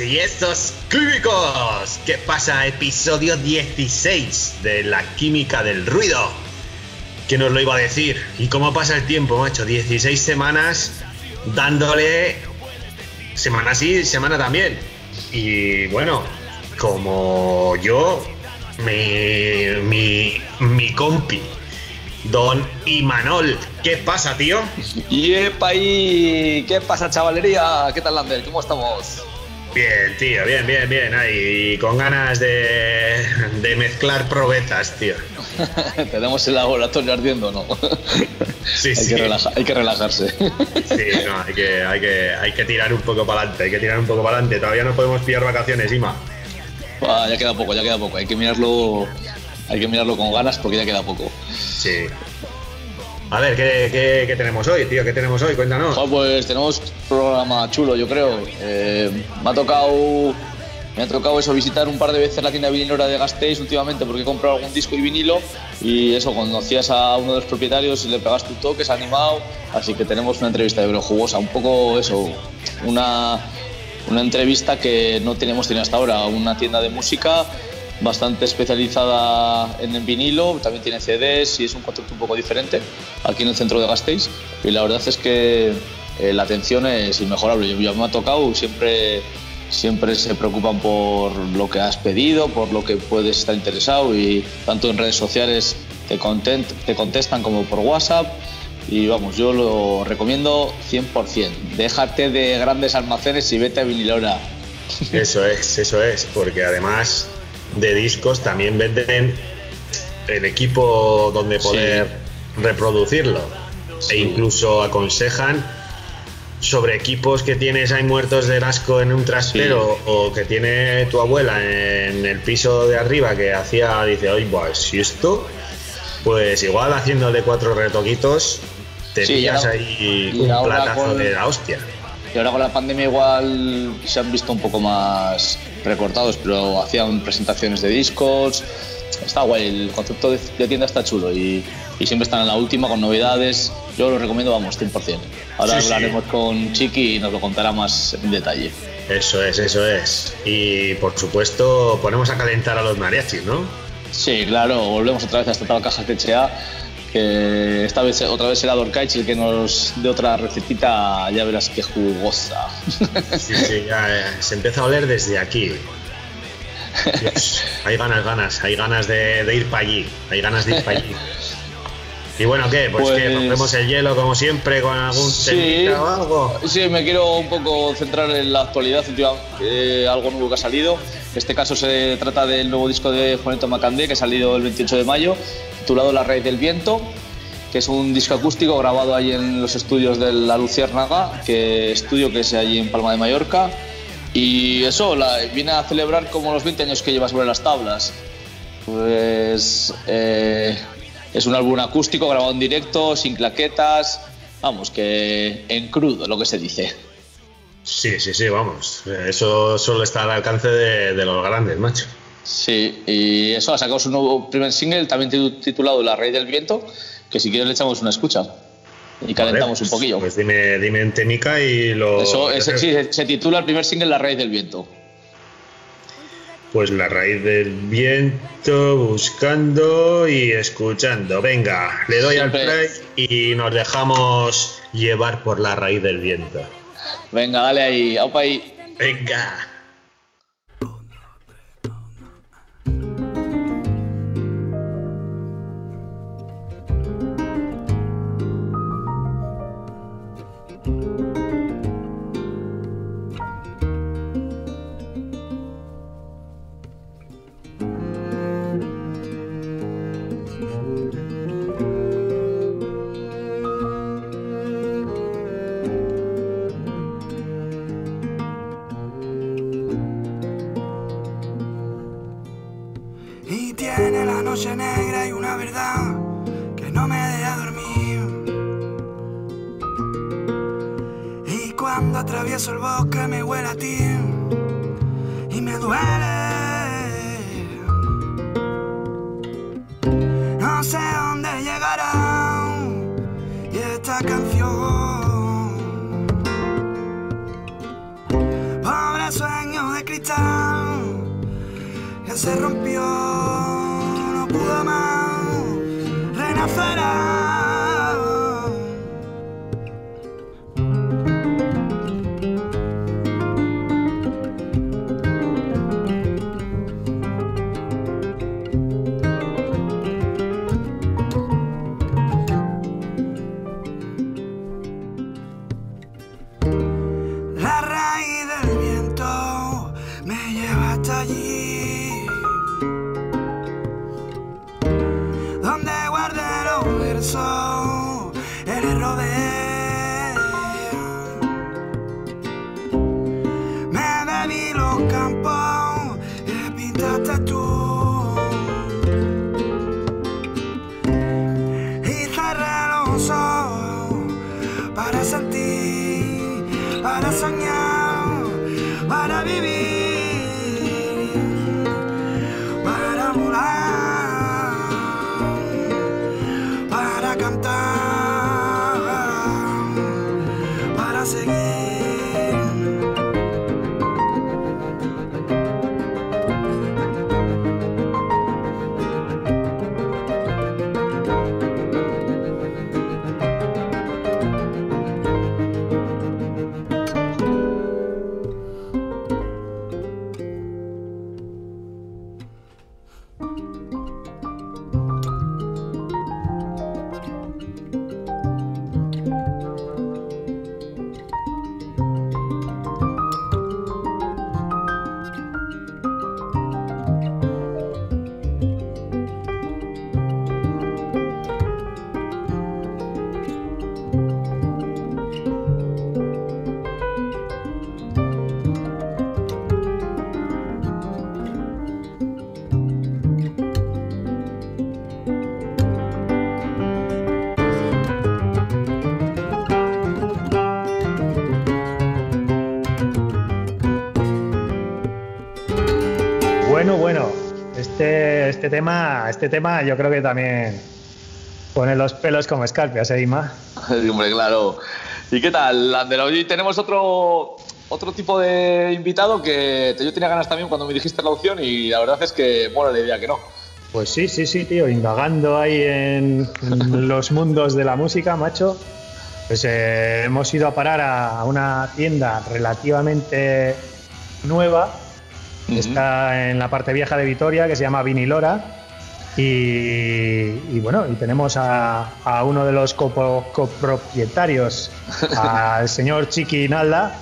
y esos químicos. ¿Qué pasa? Episodio 16 de la química del ruido. ¿Quién nos lo iba a decir? ¿Y cómo pasa el tiempo, macho? 16 semanas dándole semana sí, semana también. Y bueno, como yo, mi, mi, mi compi, Don Imanol, ¿qué pasa, tío? Y ahí, ¿qué pasa, chavalería? ¿Qué tal, Lander? ¿Cómo estamos? Bien, tío, bien, bien, bien. Ahí, con ganas de, de mezclar probetas, tío. Tenemos el laboratorio ardiendo, ¿no? Sí, hay, sí. Que hay que relajarse. Sí, no, hay que, hay, que, hay que tirar un poco para adelante, hay que tirar un poco para adelante. Todavía no podemos pillar vacaciones, Ima. Ah, ya queda poco, ya queda poco. Hay que mirarlo hay que mirarlo con ganas porque ya queda poco. Sí. A ver, ¿qué, qué, tenemos hoy, tío? ¿Qué tenemos hoy? Cuéntanos. Oh, pues tenemos programa chulo, yo creo. Eh, me ha tocado. Me ha tocado eso, visitar un par de veces la tienda vinilora de Gasteiz últimamente porque he comprado algún disco y vinilo y eso, conocías a uno de los propietarios y le pegaste un toque, se ha animado, así que tenemos una entrevista de jugosa, un poco eso, una, una entrevista que no tenemos tenido hasta ahora, una tienda de música bastante especializada en vinilo, también tiene CDs y es un concepto un poco diferente aquí en el centro de Gasteiz y la verdad es que eh, la atención es inmejorable. Yo, me ha tocado, siempre, siempre se preocupan por lo que has pedido, por lo que puedes estar interesado y tanto en redes sociales te contestan como por WhatsApp y vamos, yo lo recomiendo 100%. Déjate de grandes almacenes y vete a vinilora. Eso es, eso es, porque además de discos también venden el equipo donde poder sí. reproducirlo sí. e incluso aconsejan sobre equipos que tienes ahí muertos del asco en un trastero sí. o que tiene tu abuela en el piso de arriba que hacía, dice, oye, pues si esto, pues igual haciéndole cuatro retoquitos te pillas ahí un platazo con, de la hostia. Y ahora con la pandemia igual se han visto un poco más recortados, pero hacían presentaciones de discos. Está guay, el concepto de, de tienda está chulo y, y, siempre están en la última con novedades. Yo lo recomiendo, vamos, 100%. Ahora sí, hablaremos sí. con Chiqui y nos lo contará más en detalle. Eso es, eso es. Y por supuesto, ponemos a calentar a los mariachis, ¿no? Sí, claro, volvemos otra vez a esta caja THA que esta vez otra vez será Dorkaich el que nos dé otra recetita, ya verás qué jugosa. Sí, sí, ya, eh, se empieza a oler desde aquí. Dios, hay ganas, ganas, hay ganas de, de ir para allí, hay ganas de ir para allí. Y bueno, ¿qué? Pues, pues que rompemos el hielo como siempre con algún sí, o algo. Sí, me quiero un poco centrar en la actualidad, eh, algo nuevo que ha salido. En este caso se trata del nuevo disco de Juanito Macandé que ha salido el 28 de mayo, titulado La Raíz del Viento, que es un disco acústico grabado ahí en los estudios de La Luciérnaga, que estudio que es allí en Palma de Mallorca. Y eso, la, a celebrar como los 20 años que lleva sobre las tablas. Pues eh, es un álbum acústico grabado en directo, sin claquetas, vamos, que en crudo, lo que se dice. Sí, sí, sí, vamos. Eso solo está al alcance de, de los grandes, macho. Sí, y eso ha sacado su nuevo primer single, también titulado La Rey del Viento, que si quieres le echamos una escucha y calentamos vale, pues, un poquillo. Pues dime, dime en temica y lo. Eso, ese, sí, se titula el primer single La Raíz del Viento. Pues la raíz del viento, buscando y escuchando. Venga, le doy Siempre. al play y nos dejamos llevar por la raíz del viento. Venga, dale ahí, aupa ahí. Venga. Lleva este, tema, este tema yo creo que también pone los pelos como escarpias, ¿eh, Ima? Hombre, claro. ¿Y qué tal, Ander? Hoy tenemos otro, otro tipo de invitado que yo tenía ganas también cuando me dijiste la opción y la verdad es que mola la idea que no. Pues sí, sí, sí, tío, indagando ahí en, en los mundos de la música, macho. Pues eh, hemos ido a parar a una tienda relativamente nueva, Está en la parte vieja de Vitoria, que se llama Vinilora. Y, y bueno, y tenemos a, a uno de los copo- copropietarios, al señor Chiqui Nalda.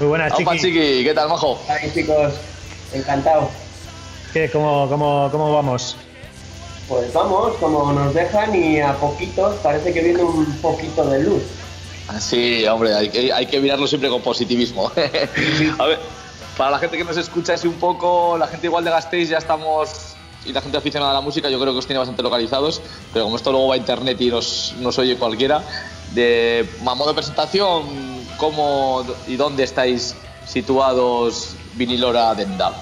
Muy buenas, Opa, Chiqui. Chiqui, ¿qué tal, majo? Ay, chicos, encantado. ¿Qué, cómo, cómo, ¿Cómo vamos? Pues vamos, como nos dejan y a poquitos parece que viene un poquito de luz. Sí, hombre, hay que, hay que mirarlo siempre con positivismo. a ver, para la gente que nos escucha así un poco, la gente igual de Gasteiz ya estamos, y la gente aficionada a la música yo creo que os tiene bastante localizados, pero como esto luego va a internet y nos, nos oye cualquiera, de a modo de presentación, ¿cómo y dónde estáis situados Vinilora Denda?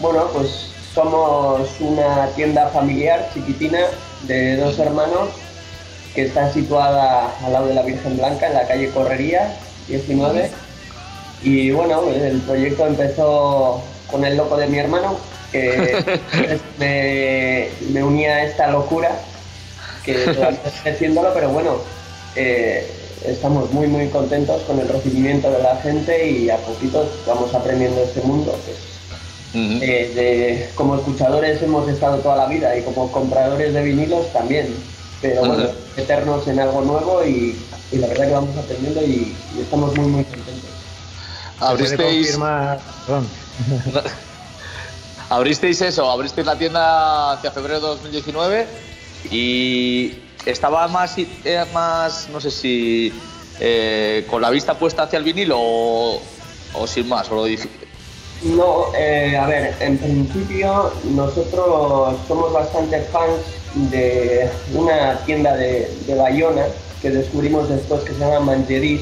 Bueno, pues somos una tienda familiar chiquitina de dos hermanos que está situada al lado de la Virgen Blanca en la calle Correría 19. Y bueno, el proyecto empezó con el loco de mi hermano, que me, me unía a esta locura, que todavía estoy haciéndolo, pero bueno, eh, estamos muy muy contentos con el recibimiento de la gente y a poquito vamos aprendiendo este mundo. eh, de- como escuchadores hemos estado toda la vida y como compradores de vinilos también. Pero bueno, Ajá. meternos en algo nuevo y, y la verdad que vamos aprendiendo y, y estamos muy muy contentos. ¿Se puede Abristeis, abristeis eso, abristeis la tienda hacia febrero de 2019 y estaba más, eh, más no sé si eh, con la vista puesta hacia el vinilo o, o sin más, o lo dije. No, eh, a ver, en principio nosotros somos bastante fans de una tienda de, de Bayona que descubrimos después que se llama Mangeris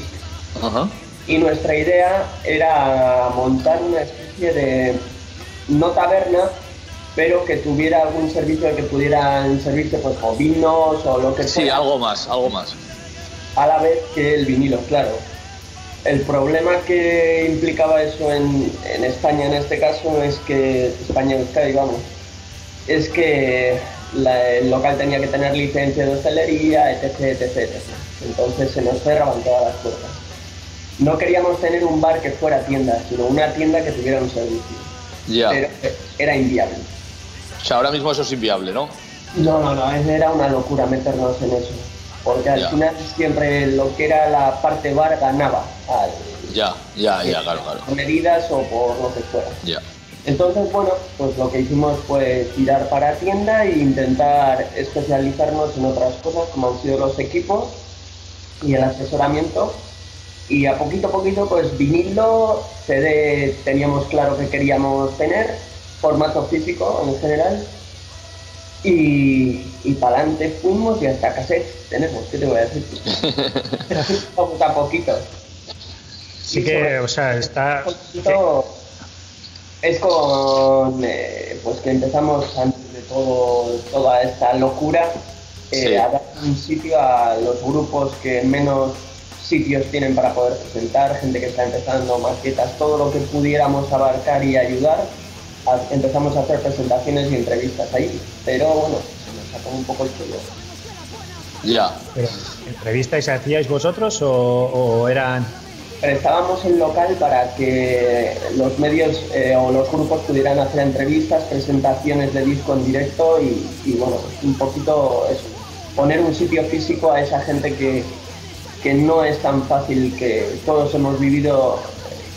Ajá. Y nuestra idea era montar una especie de, no taberna, pero que tuviera algún servicio que pudieran servirse pues o vinos o lo que Sí, fuera, algo más, algo más. a la vez que el vinilo, claro. El problema que implicaba eso en, en España en este caso es que, España Euskadi, vamos, es que la- el local tenía que tener licencia de hostelería, etc, etc, etc. Entonces se nos cerraban todas las puertas. No queríamos tener un bar que fuera tienda, sino una tienda que tuviera un servicio. Ya. Pero era inviable. O sea, ahora mismo eso es inviable, ¿no? No, no, no, era una locura meternos en eso. Porque al Ya. final siempre lo que era la parte bar ganaba al, Ya, ya, ya, claro, claro. por medidas o por lo que fuera. Ya. Entonces, bueno, pues lo que hicimos fue tirar para tienda e intentar especializarnos en otras cosas como han sido los equipos y el asesoramiento. Y a poquito a poquito, pues vinilo, CD teníamos claro que queríamos tener, formato físico en general. Y, y para adelante fuimos y hasta cassette tenemos, ¿qué te voy a decir? poquito a poquito. Sí Y que, sobre- o sea, está... poquito es con eh, pues que empezamos antes de todo toda esta locura eh, Sí. a dar un sitio a los grupos que menos sitios tienen para poder presentar, gente que está empezando, maquetas, todo lo que pudiéramos abarcar y ayudar. a- empezamos a hacer presentaciones y entrevistas ahí, pero bueno, se nos sacó un poco el cuello. Ya. Pero, ¿Entrevistas hacíais vosotros o, o eran...? prestábamos el local para que los medios eh, o los grupos pudieran hacer entrevistas, presentaciones de disco en directo y, y, bueno, un poquito eso, poner un sitio físico a esa gente que, que no es tan fácil, que todos hemos vivido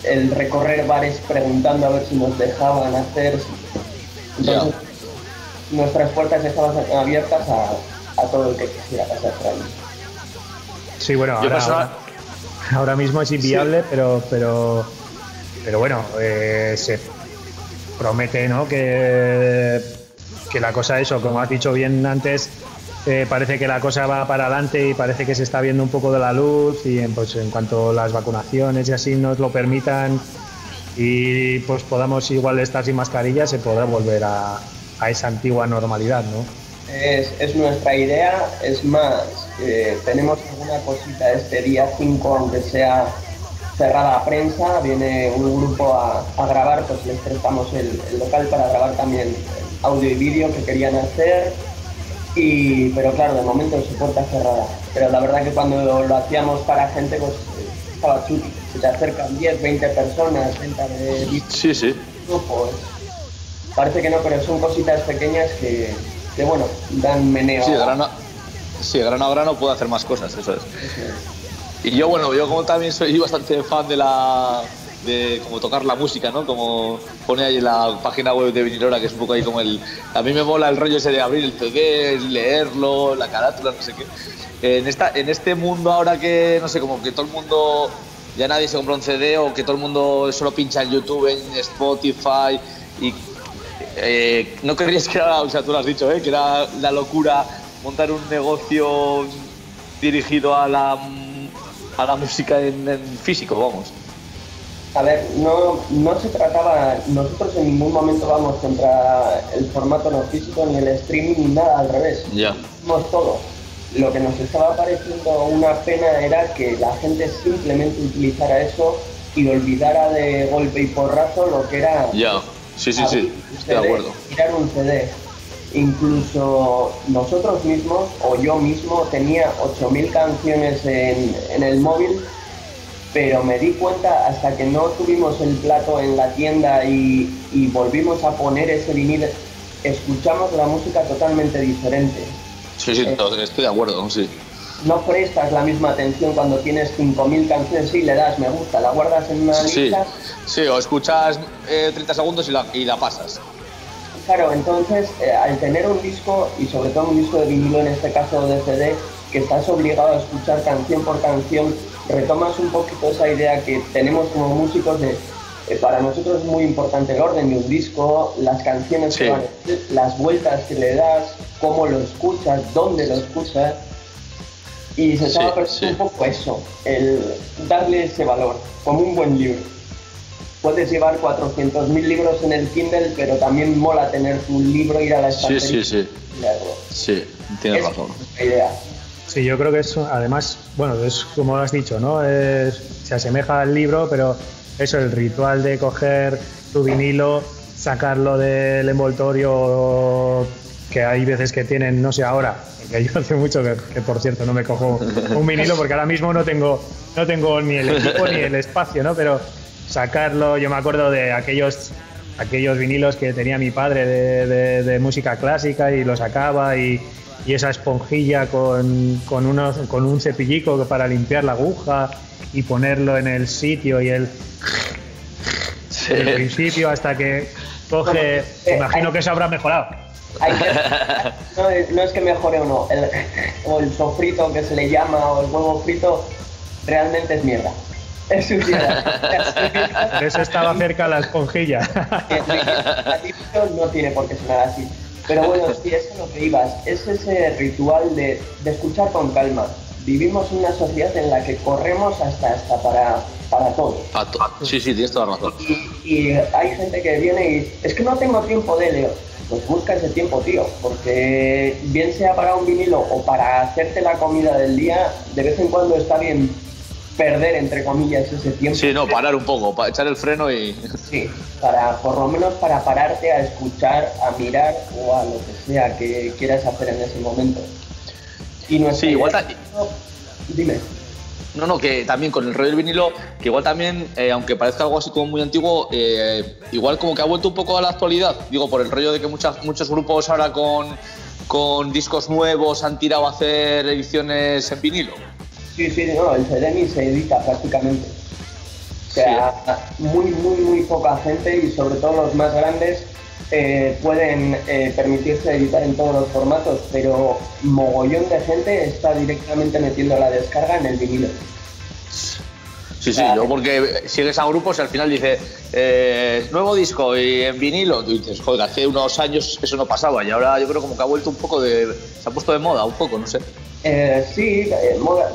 el recorrer bares preguntando a ver si nos dejaban hacer. Entonces, nuestras puertas estaban abiertas a, a todo el que quisiera pasar por ahí. Sí, bueno, ahora, ahora mismo es inviable, pero, pero, pero bueno, eh, se promete, ¿no? Que, que la cosa, eso, como has dicho bien antes, eh, parece que la cosa va para adelante y parece que se está viendo un poco de la luz y en, pues, en cuanto las vacunaciones y así nos lo permitan y pues podamos igual estar sin mascarilla, se podrá volver a, esa antigua normalidad, ¿no? Es, es nuestra idea, es más, eh, tenemos alguna cosita este día 5, aunque sea cerrada a prensa, viene un grupo a, grabar, pues les prestamos el local para grabar también audio y vídeo que querían hacer, y, pero claro, de momento su puerta cerrada. Pero la verdad que cuando lo hacíamos para gente, pues estaba chuti, se te acercan 10, 20 personas, venta de Sí, sí. pues parece que no, pero son cositas pequeñas que, que bueno, dan meneo. Sí, grano, sí, grano a grano puedo hacer más cosas, eso es. Y yo, bueno, yo como también soy bastante fan de la de como tocar la música, ¿no? Como pone ahí en la página web de Vinilora, que es un poco ahí como el... A mí me mola el rollo ese de abrir el CD, leerlo, la carátula, no sé qué. En, esta, en este mundo ahora que, no sé, como que todo el mundo... Ya nadie se compra un CD o que todo el mundo solo pincha en YouTube, en Spotify y eh, no creías que era, o sea, tú lo has dicho, ¿eh? que era la locura montar un negocio dirigido a la, a la música en, en físico, vamos. A ver, no, no se trataba, nosotros en ningún momento vamos contra el formato no físico ni el streaming ni nada, al revés. Ya. Hicimos todo. Lo que nos estaba pareciendo una pena era que la gente simplemente utilizara eso y olvidara de golpe y porrazo lo que era Ya. Sí, sí, sí, estoy de acuerdo. Tirar un CD. Incluso nosotros mismos, o yo mismo, tenía 8.000 canciones en, en el móvil, pero me di cuenta hasta que no tuvimos el plato en la tienda y, y volvimos a poner ese vinil, escuchamos la música totalmente diferente. Sí, sí, no, estoy de acuerdo, sí. No prestas la misma atención cuando tienes 5.000 canciones, sí, le das me gusta, la guardas en una Sí, lista sí, o escuchas eh, 30 segundos y la, y la pasas. Claro, entonces eh, al tener un disco y sobre todo un disco de vinilo, en este caso de CD, que estás obligado a escuchar canción por canción, retomas un poquito esa idea que tenemos como músicos de, eh, para nosotros es muy importante el orden de un disco, las canciones Sí. que van, las vueltas que le das, cómo lo escuchas, dónde lo escuchas. Y se estaba Sí, perdiendo sí. un poco eso, el darle ese valor, como un buen libro. Puedes llevar 400.000 libros en el Kindle, pero también mola tener tu libro, ir a la Sí, estantería sí, sí. leerlo. Sí, tienes razón. la idea. Sí, yo creo que es, además, bueno, es como has dicho, ¿no? Se asemeja al libro, pero eso, el ritual de coger tu vinilo, sacarlo del envoltorio, que hay veces que tienen, no sé ahora, que yo hace mucho que, que, por cierto no me cojo un vinilo porque ahora mismo no tengo, no tengo ni el equipo ni el espacio, ¿no? Pero sacarlo, yo me acuerdo de aquellos aquellos vinilos que tenía mi padre de música clásica y lo sacaba y, y esa esponjilla con, con, unos, con un cepillico para limpiar la aguja y ponerlo en el sitio y el, Sí. el principio hasta que coge, Eh, imagino hay- que eso habrá mejorado. Hay que- no, es- no es que mejore o no, el, o el sofrito que se le llama o el huevo frito realmente es mierda. Es un mierda. Por eso estaba cerca la esponjilla. El no tiene por qué sonar así. Pero bueno, sí, eso es lo que ibas. Es ese ritual de, de escuchar con calma. Vivimos una sociedad en la que corremos hasta, hasta para, para todo. Sí, sí, tienes toda la razón. Y, y hay gente que viene y es que no tengo tiempo de Leo. Pues busca ese tiempo, tío, porque bien sea para un vinilo o para hacerte la comida del día, de vez en cuando está bien perder, entre comillas, ese tiempo. Sí, no, parar un poco, para echar el freno y. Sí, para, por lo menos para pararte a escuchar, a mirar o a lo que sea que quieras hacer en ese momento. Y nuestra Sí, igual idea- Dime. No, no, que también con el rollo del vinilo, que igual también, eh, aunque parezca algo así como muy antiguo, eh, igual como que ha vuelto un poco a la actualidad. Digo, por el rollo de que muchas, muchos grupos ahora con, con discos nuevos han tirado a hacer ediciones en vinilo. Sí, sí, no, el CD ni se edita prácticamente. O sea, muy, muy, muy poca gente y sobre todo los más grandes eh, pueden eh, permitirse editar en todos los formatos, pero mogollón de gente está directamente metiendo la descarga en el vinilo. Sí, sí, yo porque sigues a grupos y al final dice eh, nuevo disco y en vinilo, tú dices, joder, hace unos años eso no pasaba y ahora yo creo como que ha vuelto un poco de. se ha puesto de moda un poco, no sé. Eh, sí, eh, moda,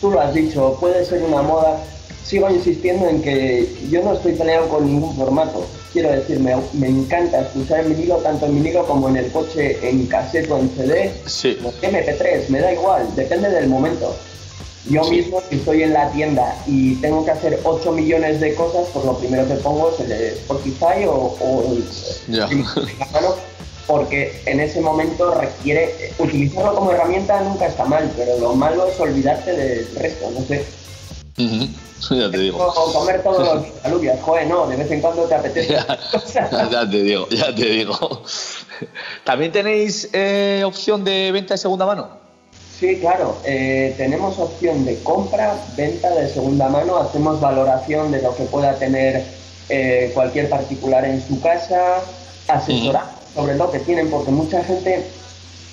tú lo has dicho, puede ser una moda. Sigo insistiendo en que yo no estoy peleado con ningún formato. Quiero decir, me, me encanta escuchar en vinilo, tanto en vinilo como en el coche, en cassette o en CD, Sí. o MP3, me da igual, depende del momento. Yo Sí. mismo, si estoy en la tienda y tengo que hacer 8 millones de cosas, pues lo primero que pongo es el Spotify o, o el, mano, porque en ese momento requiere utilizarlo como herramienta nunca está mal, pero lo malo es olvidarte del resto, no sé. Ujú, ya te digo. O comer todos los alubias, joder, no, de vez en cuando te apetece. Ya te digo, ya te digo. ¿También tenéis eh, opción de venta de segunda mano? Sí, claro. eh, tenemos opción de compra, venta de segunda mano, hacemos valoración de lo que pueda tener eh, cualquier particular en su casa, asesoramos sobre lo que tienen, porque mucha gente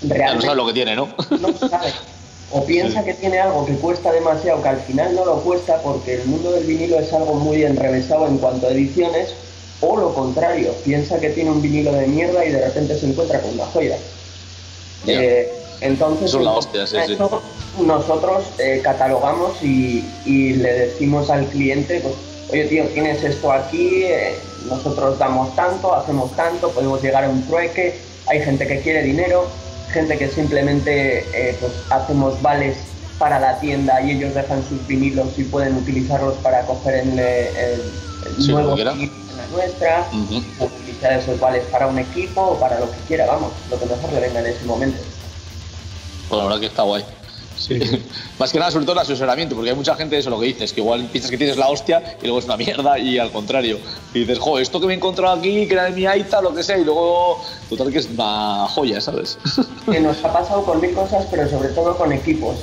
Ya no realmente sabes lo que tiene, ¿no? no sabe. O piensa que tiene algo que cuesta demasiado, que al final no lo cuesta porque el mundo del vinilo es algo muy enrevesado en cuanto a ediciones, o lo contrario, piensa que tiene un vinilo de mierda y de repente se encuentra con una joya. Ya. Eh, entonces, Eso es la hostia, sí, sí. eso nosotros eh, catalogamos y, y le decimos al cliente, pues, oye tío, tienes esto aquí, eh, nosotros damos tanto, hacemos tanto, podemos llegar a un trueque, hay gente que quiere dinero, gente que simplemente eh, pues, hacemos vales para la tienda y ellos dejan sus vinilos y pueden utilizarlos para coger el, el- el Sí, nuevo vinilo la nuestra, utilizar esos vales para un equipo o para lo que quiera, vamos, lo que mejor le venga en ese momento. Pues la verdad que está guay. Sí. Más que nada, sobre todo el asesoramiento, porque hay mucha gente, eso lo que dices, que igual piensas que tienes la hostia y luego es una mierda y al contrario. Y dices, joder, esto que me he encontrado aquí, que era de mi aita, lo que sea, y luego, total que es una joya, ¿sabes? que nos ha pasado con mil cosas, pero sobre todo con equipos.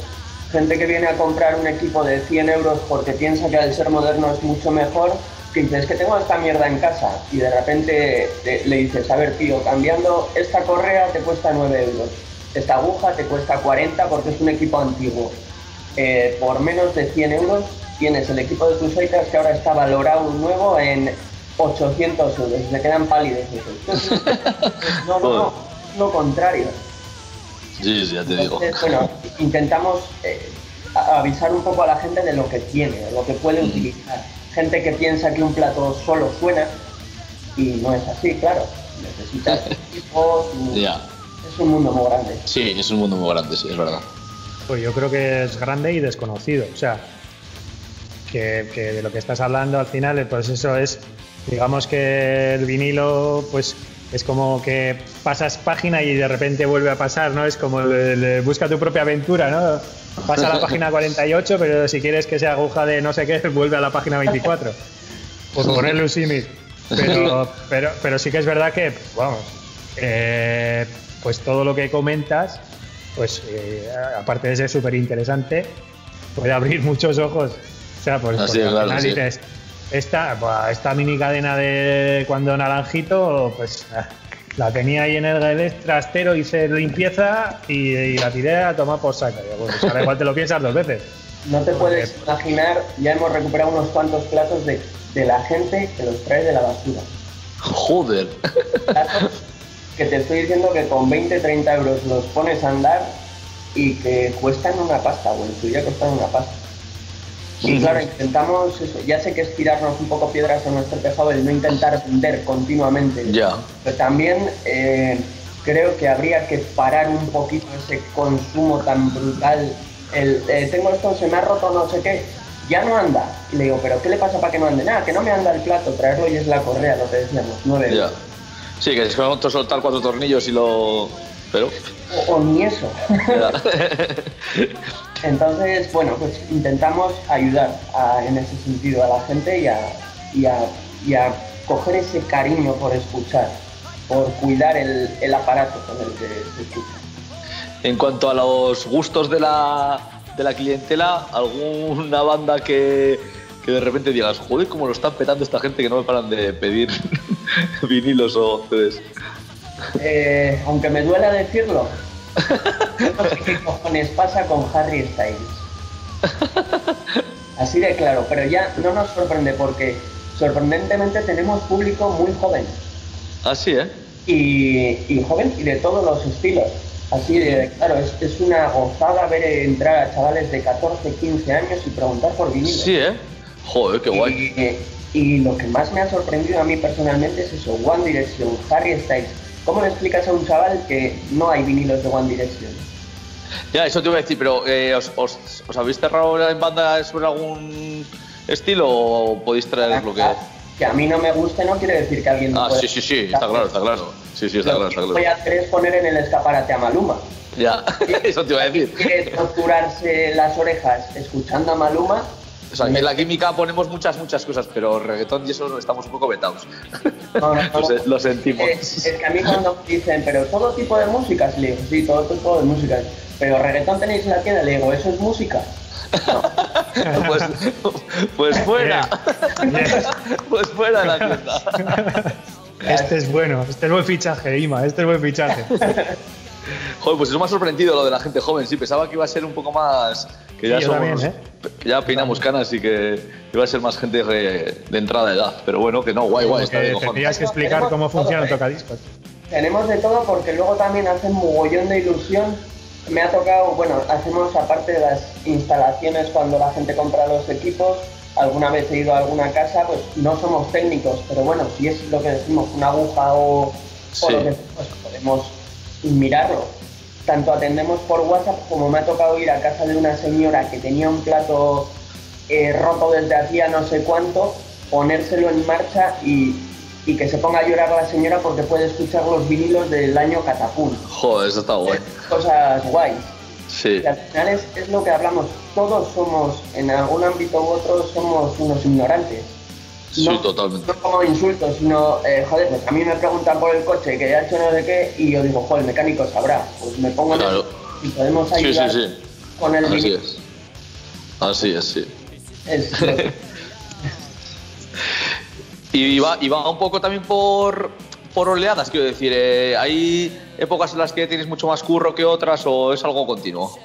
Gente que viene a comprar un equipo de 100 euros porque piensa que al ser moderno es mucho mejor, que dices que tengo esta mierda en casa y de repente te- le dices, a ver tío, cambiando esta correa te cuesta 9 euros, esta aguja te cuesta 40 porque es un equipo antiguo. Eh, por menos de 100 euros tienes el equipo de tus que ahora está valorado nuevo en 800 euros, se quedan pálidos. No, no, no, lo contrario. Sí, sí, ya te digo. Entonces, bueno, intentamos eh, avisar un poco a la gente de lo que tiene, de lo que puede utilizar. Gente que piensa que un plato solo suena y no es así, claro. Necesitas equipos, Ya. Es un mundo muy grande. Sí, es un mundo muy grande, sí, es verdad. Pues yo creo que es grande y desconocido. O sea, que, que de lo que estás hablando al final, pues eso es, digamos que el vinilo, pues es como que pasas página y de repente vuelve a pasar, ¿no? Es como busca tu propia aventura, ¿no? Pasa a la página 48, pero si quieres que sea aguja de no sé qué, vuelve a la página 24. Por ponerle un símil. Pero, pero, pero sí que es verdad que, vamos, eh, pues todo lo que comentas, pues eh, aparte de ser súper interesante, puede abrir muchos ojos. O sea, pues Así porque es, al claro, final sí. dices, esta, esta mini cadena de cuando naranjito, pues ah, la tenía ahí en el trastero, hice limpieza y, y la tiré a tomar por saco. Digo, Pues ahora igual te lo piensas dos veces. No te puedes imaginar, ya hemos recuperado unos cuantos platos de, de la gente que los trae de la basura. Joder. Platos que te estoy diciendo que con 20, 30 euros los pones a andar y que cuestan una pasta, o en su día cuestan una pasta. Y claro, intentamos, eso, ya sé que es tirarnos un poco piedras en nuestro tejado el no intentar vender continuamente. Ya. Pero también eh, creo que habría que parar un poquito ese consumo tan brutal. El, eh, tengo esto, se me ha roto no sé qué, ya no anda. Y le digo, ¿pero qué le pasa para que no ande? Nada, que no me anda el plato, traerlo y es la correa, lo que decíamos, nueve Ya. Sí, que es como soltar cuatro tornillos y lo. Pero. O, o ni eso. Entonces, bueno, pues intentamos ayudar a- en ese sentido a la gente y a, y a- y a coger ese cariño por escuchar, por cuidar el, el aparato con el que se escucha. En cuanto a los gustos de la, de la clientela, ¿alguna banda que, que de repente digas, joder, cómo lo están petando esta gente que no me paran de pedir vinilos o CDs? Eh, aunque me duela decirlo, no sé qué cojones pasa con Harry Styles. Así de claro, pero ya no nos sorprende porque sorprendentemente tenemos público muy joven. Así, ¿eh? y, y joven y de todos los estilos. Así de, claro, es, es una gozada ver entrar a chavales de 14, 15 años y preguntar por vinilo. Sí, ¿eh? Joder, qué guay. Y, y lo que más me ha sorprendido a mí personalmente es eso, One Direction, Harry Styles. ¿Cómo le explicas a un chaval que no hay vinilos de One Direction? Ya, eso te iba a decir, pero eh, ¿os, os, os habéis cerrado en banda sobre algún estilo o podéis traer lo que.? Que a mí no me guste no quiere decir que alguien no Ah, pueda sí, sí, sí, está claro, está claro. Sí, sí, está Lo claro, que está voy claro. a hacer es poner en el escaparate a Maluma. Ya, eso te iba a decir. quiere torturarse las orejas escuchando a Maluma, O sea, en la química ponemos muchas, muchas cosas, pero reggaetón y eso estamos un poco vetados. No, no, no. Lo, se- lo sentimos. Es, es que a mí cuando dicen, pero todo tipo de músicas, le digo, sí, todo tipo de músicas. Pero reggaetón tenéis en la tienda, le digo, ¿eso es música? pues, pues fuera. pues fuera de la tienda. Este es bueno, este es buen fichaje, Ima, este es buen fichaje. Joder, pues eso me ha sorprendido lo de la gente joven. Sí, pensaba que iba a ser un poco más. Que ya somos. también, que ya peinamos canas y que iba a ser más gente de, de entrada de edad. Pero bueno, que no, guay, guay, está Que tendrías que explicar cómo funciona el tocadiscos. Tenemos de todo porque luego también hacen mogollón de ilusión. Me ha tocado, bueno, hacemos aparte de las instalaciones cuando la gente compra los equipos, alguna vez he ido a alguna casa, pues no somos técnicos, pero bueno, si es lo que decimos, una aguja o, lo que sea, pues podemos mirarlo. Tanto atendemos por WhatsApp como me ha tocado ir a casa de una señora que tenía un plato eh, roto desde hacía no sé cuánto, ponérselo en marcha y, y que se ponga a llorar la señora porque puede escuchar los vinilos del año Catapult. Joder, eso está guay. Cosas guays. Sí. Y al final es, es lo que hablamos, todos somos, en algún ámbito u otro, somos unos ignorantes. Sí, no, totalmente. No como insultos, sino, eh, joder, pues a mí me preguntan por el coche que ha hecho no sé qué y yo digo, joder, el mecánico sabrá. Pues me pongo en Claro. el- y podemos Sí, sí, ayudar sí. con el Así es. Así es, sí. Es Y va, y va un poco también por, por oleadas, quiero decir. eh, ¿Hay épocas en las que tienes mucho más curro que otras o es algo continuo?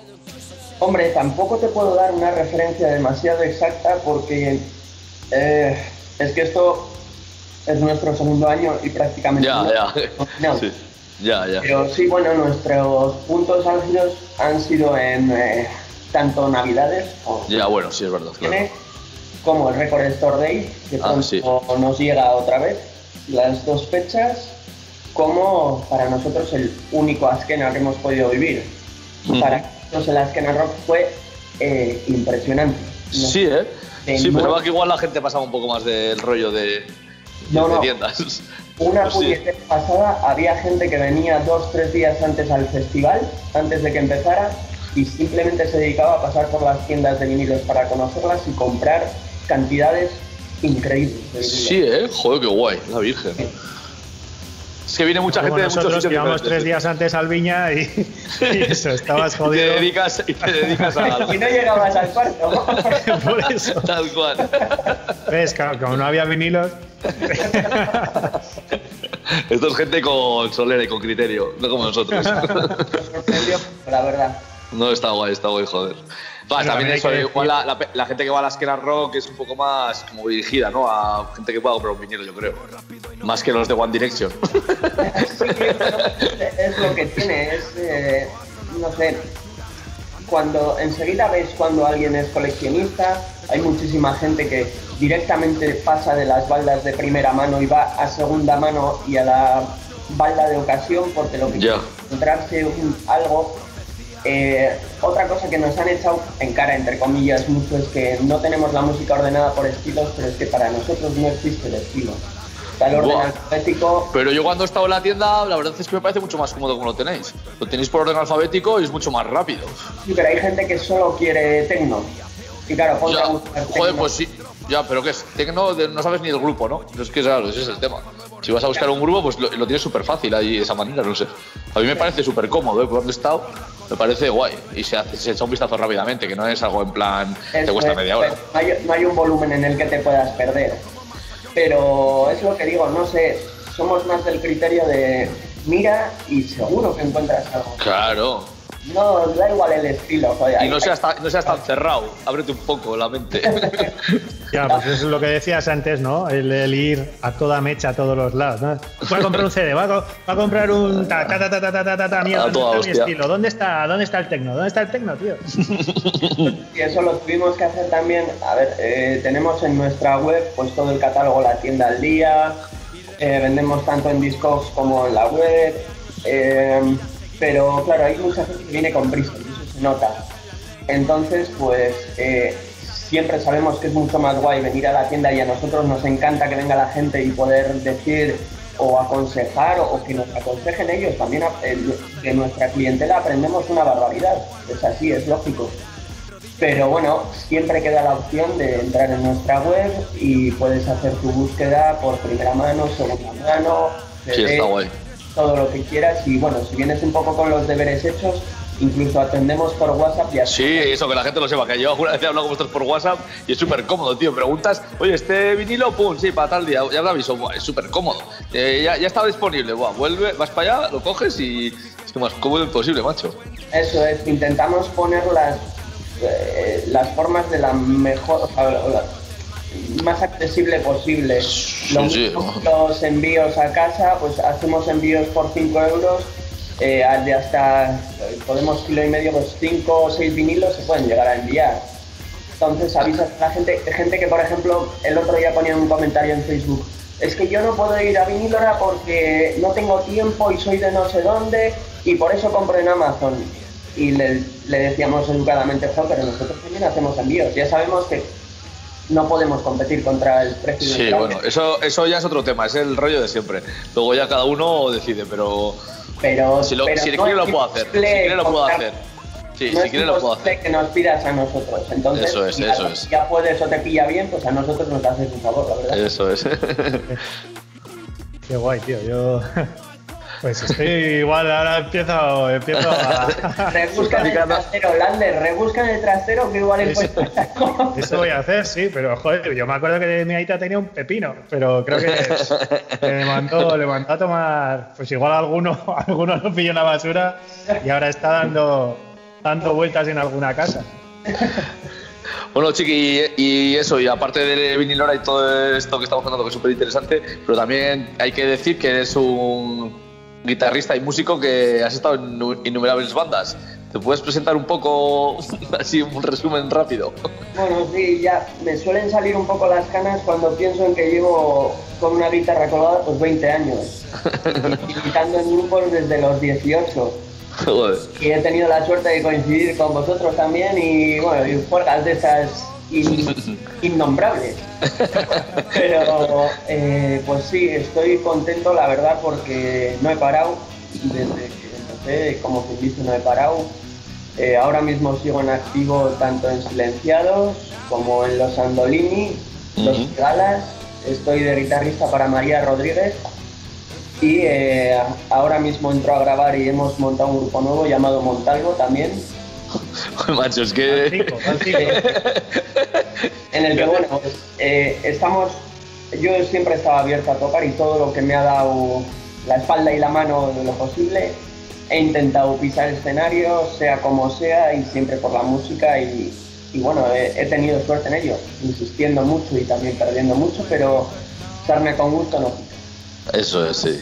Hombre, tampoco te puedo dar una referencia demasiado exacta porque eh, es que esto es nuestro segundo año y prácticamente Ya, ya. no. Sí. Ya, ya. Pero sí, bueno, nuestros puntos álgidos han sido en, eh, tanto Navidades como, Ya, bueno, sí, es verdad. claro. como el Record Store Day, que Ah, sí. nos llega otra vez. Las dos fechas, como para nosotros el único Askena que hemos podido vivir. Ujú. Para nosotros el Askena Rock fue eh, impresionante. No- Sí, ¿eh? De Sí, pensaba que igual la gente pasaba un poco más del rollo de, No, de no. tiendas. Una Pues sí. pasada, había gente que venía dos, tres días antes al festival, antes de que empezara, y simplemente se dedicaba a pasar por las tiendas de vinilos para conocerlas y comprar cantidades increíbles. Sí, ¿eh? Joder, qué guay, la Virgen. Es que viene mucha Como gente de muchos nosotros sitios llevamos tres días antes al Viña y, y eso, estabas Y te jodido. dedicas, y te dedicas a Y no llegabas al cuarto. Por eso. Tal cual. ¿Ves? Claro, como no había vinilos. Esto es gente con solera y con criterio, no como nosotros. La verdad. No, está guay, está guay, joder. Va, Pero también eso, que igual la, la pe- la gente que va a la esquena rock es un poco más como dirigida, ¿no? A gente que pueda comprar un vinilo, yo creo. Más que los de One Direction. Sí, es lo que tiene, es, eh, no sé, cuando enseguida ves cuando alguien es coleccionista, hay muchísima gente que directamente pasa de las baldas de primera mano y va a segunda mano y a la balda de ocasión porque lo que Ya. quiere es encontrarse un- algo. Eh, otra cosa que nos han echado en cara, entre comillas, mucho es que no tenemos la música ordenada por estilos, pero es que para nosotros no existe el estilo. Está el orden alfabético Pero yo cuando he estado en la tienda, la verdad es que me parece mucho más cómodo como lo tenéis. Lo tenéis por orden alfabético y es mucho más rápido. Sí, pero hay gente que solo quiere tecno. Y claro, ponte Ya, a buscar joder, pues sí. Ya, pero ¿qué es? Tecno, no sabes ni el grupo, ¿no? Es que claro, ese es el tema. Si vas a buscar un grupo, pues lo, lo tienes súper fácil ahí de esa manera, no sé. A mí me parece súper cómodo, ¿eh? Cuando he estado, me parece guay. Y se, hace, se echa un vistazo rápidamente, que no es algo en plan, te cuesta es, media hora. No hay, no hay un volumen en el que te puedas perder. Pero es lo que digo, no sé, somos más del criterio de mira y seguro que encuentras algo. Claro. No, da igual el estilo. Y no seas, tan, no seas tan cerrado, ábrete un poco la mente. ya, pues eso es lo que decías antes, ¿no? El, ir a toda mecha a todos los lados. ¿no? Voy a comprar un CD, voy a, comprar un. Ta, ta, ta, ta, ta, ta, ta, ta mía, mi estilo? ¿Dónde está, ¿Dónde está el tecno? ¿Dónde está el tecno, tío? y eso lo tuvimos que hacer también. A ver, eh, tenemos en nuestra web pues todo el catálogo, la tienda al día. Eh, vendemos tanto en Discogs como en la web. Eh, pero claro, hay mucha gente que viene con prisa eso se nota. Entonces, pues eh, siempre sabemos que es mucho más guay venir a la tienda y a nosotros nos encanta que venga la gente y poder decir o aconsejar o, que nos aconsejen ellos. También de nuestra clientela aprendemos una barbaridad. Es así, es lógico. Pero bueno, siempre queda la opción de entrar en nuestra web y puedes hacer tu búsqueda por primera mano, segunda mano, Sí, está guay. Todo lo que quieras. Y bueno, si vienes un poco con los deberes hechos, incluso atendemos por WhatsApp y así. Sí, eso, que la gente lo sepa, que yo alguna vez he hablado con vosotros por WhatsApp y es súper cómodo, tío. Preguntas, oye, este vinilo, pum, sí, para tal día, ya lo aviso, Buah, es súper cómodo. Eh, ya, ya está disponible, Buah, vuelve, vas para allá, lo coges y es que más cómodo imposible, macho. Eso es, intentamos poner las, eh, las formas de la mejor, o sea, la- más accesible posible. Lo mismo los envíos a casa, pues hacemos envíos por 5 euros, eh, de hasta, eh, podemos kilo y medio, pues 5 o 6 vinilos se pueden llegar a enviar. Entonces avisas a la gente, gente que por ejemplo el otro día ponía un comentario en Facebook, es que yo no puedo ir a Vinilora porque no tengo tiempo y soy de no sé dónde y por eso compro en Amazon. Y le, le decíamos educadamente, "Jo, pero nosotros también hacemos envíos, ya sabemos que no podemos competir contra el precio del Sí, bueno, eso, eso ya es otro tema, es el rollo de siempre. Luego ya cada uno decide, pero pero, si, lo, pero si no quiere lo puedo hacer. Si quiere lo puedo hacer. Sí, no si quiere lo puedo hacer. que nos pidas a nosotros. Entonces, Eso es, si eso ya- es. ya puedes o te pilla bien, pues a nosotros nos haces un favor, la verdad. Eso es. Qué guay, tío. Yo. Pues estoy igual, ahora empiezo, empiezo a. Rebusca en el trastero, Lander, rebusca en el trastero que igual Eso, encuentras algo. eso voy a hacer, sí, pero joder, yo me acuerdo que mi aita tenía un pepino, pero creo que le mandó, le mandó a tomar, pues igual alguno, alguno lo pilló en la basura y ahora está dando, dando vueltas en alguna casa. Bueno, Chiqui, y, y eso, y aparte de Vinilora y todo esto que estamos hablando, que es súper interesante, pero también hay que decir que eres un guitarrista y músico que has estado en nu- innumerables bandas. ¿Te puedes presentar un poco, así un resumen rápido? Bueno, sí, ya me suelen salir un poco las canas cuando pienso en que llevo con una guitarra colgada pues 20 años, invitando en grupos desde los 18. Joder. Y he tenido la suerte de coincidir con vosotros también y bueno, y juegas de esas in- innombrables. Pero eh, pues sí, estoy contento la verdad porque no he parado desde que empecé, como dice, no he parado. Eh, ahora mismo sigo en activo tanto en Silenciados como en los Andolini, los. Galas. Estoy de guitarrista para María Rodríguez y eh, ahora mismo entro a grabar y hemos montado un grupo nuevo llamado Montalvo también, macho, es que. En el que bueno, pues, eh, estamos, yo siempre he estado abierto a tocar y todo lo que me ha dado la espalda y la mano de lo posible, he intentado pisar escenarios, sea como sea, y siempre por la música y, y bueno, he, he tenido suerte en ello, insistiendo mucho y también perdiendo mucho, pero darme con gusto no. Eso es, sí.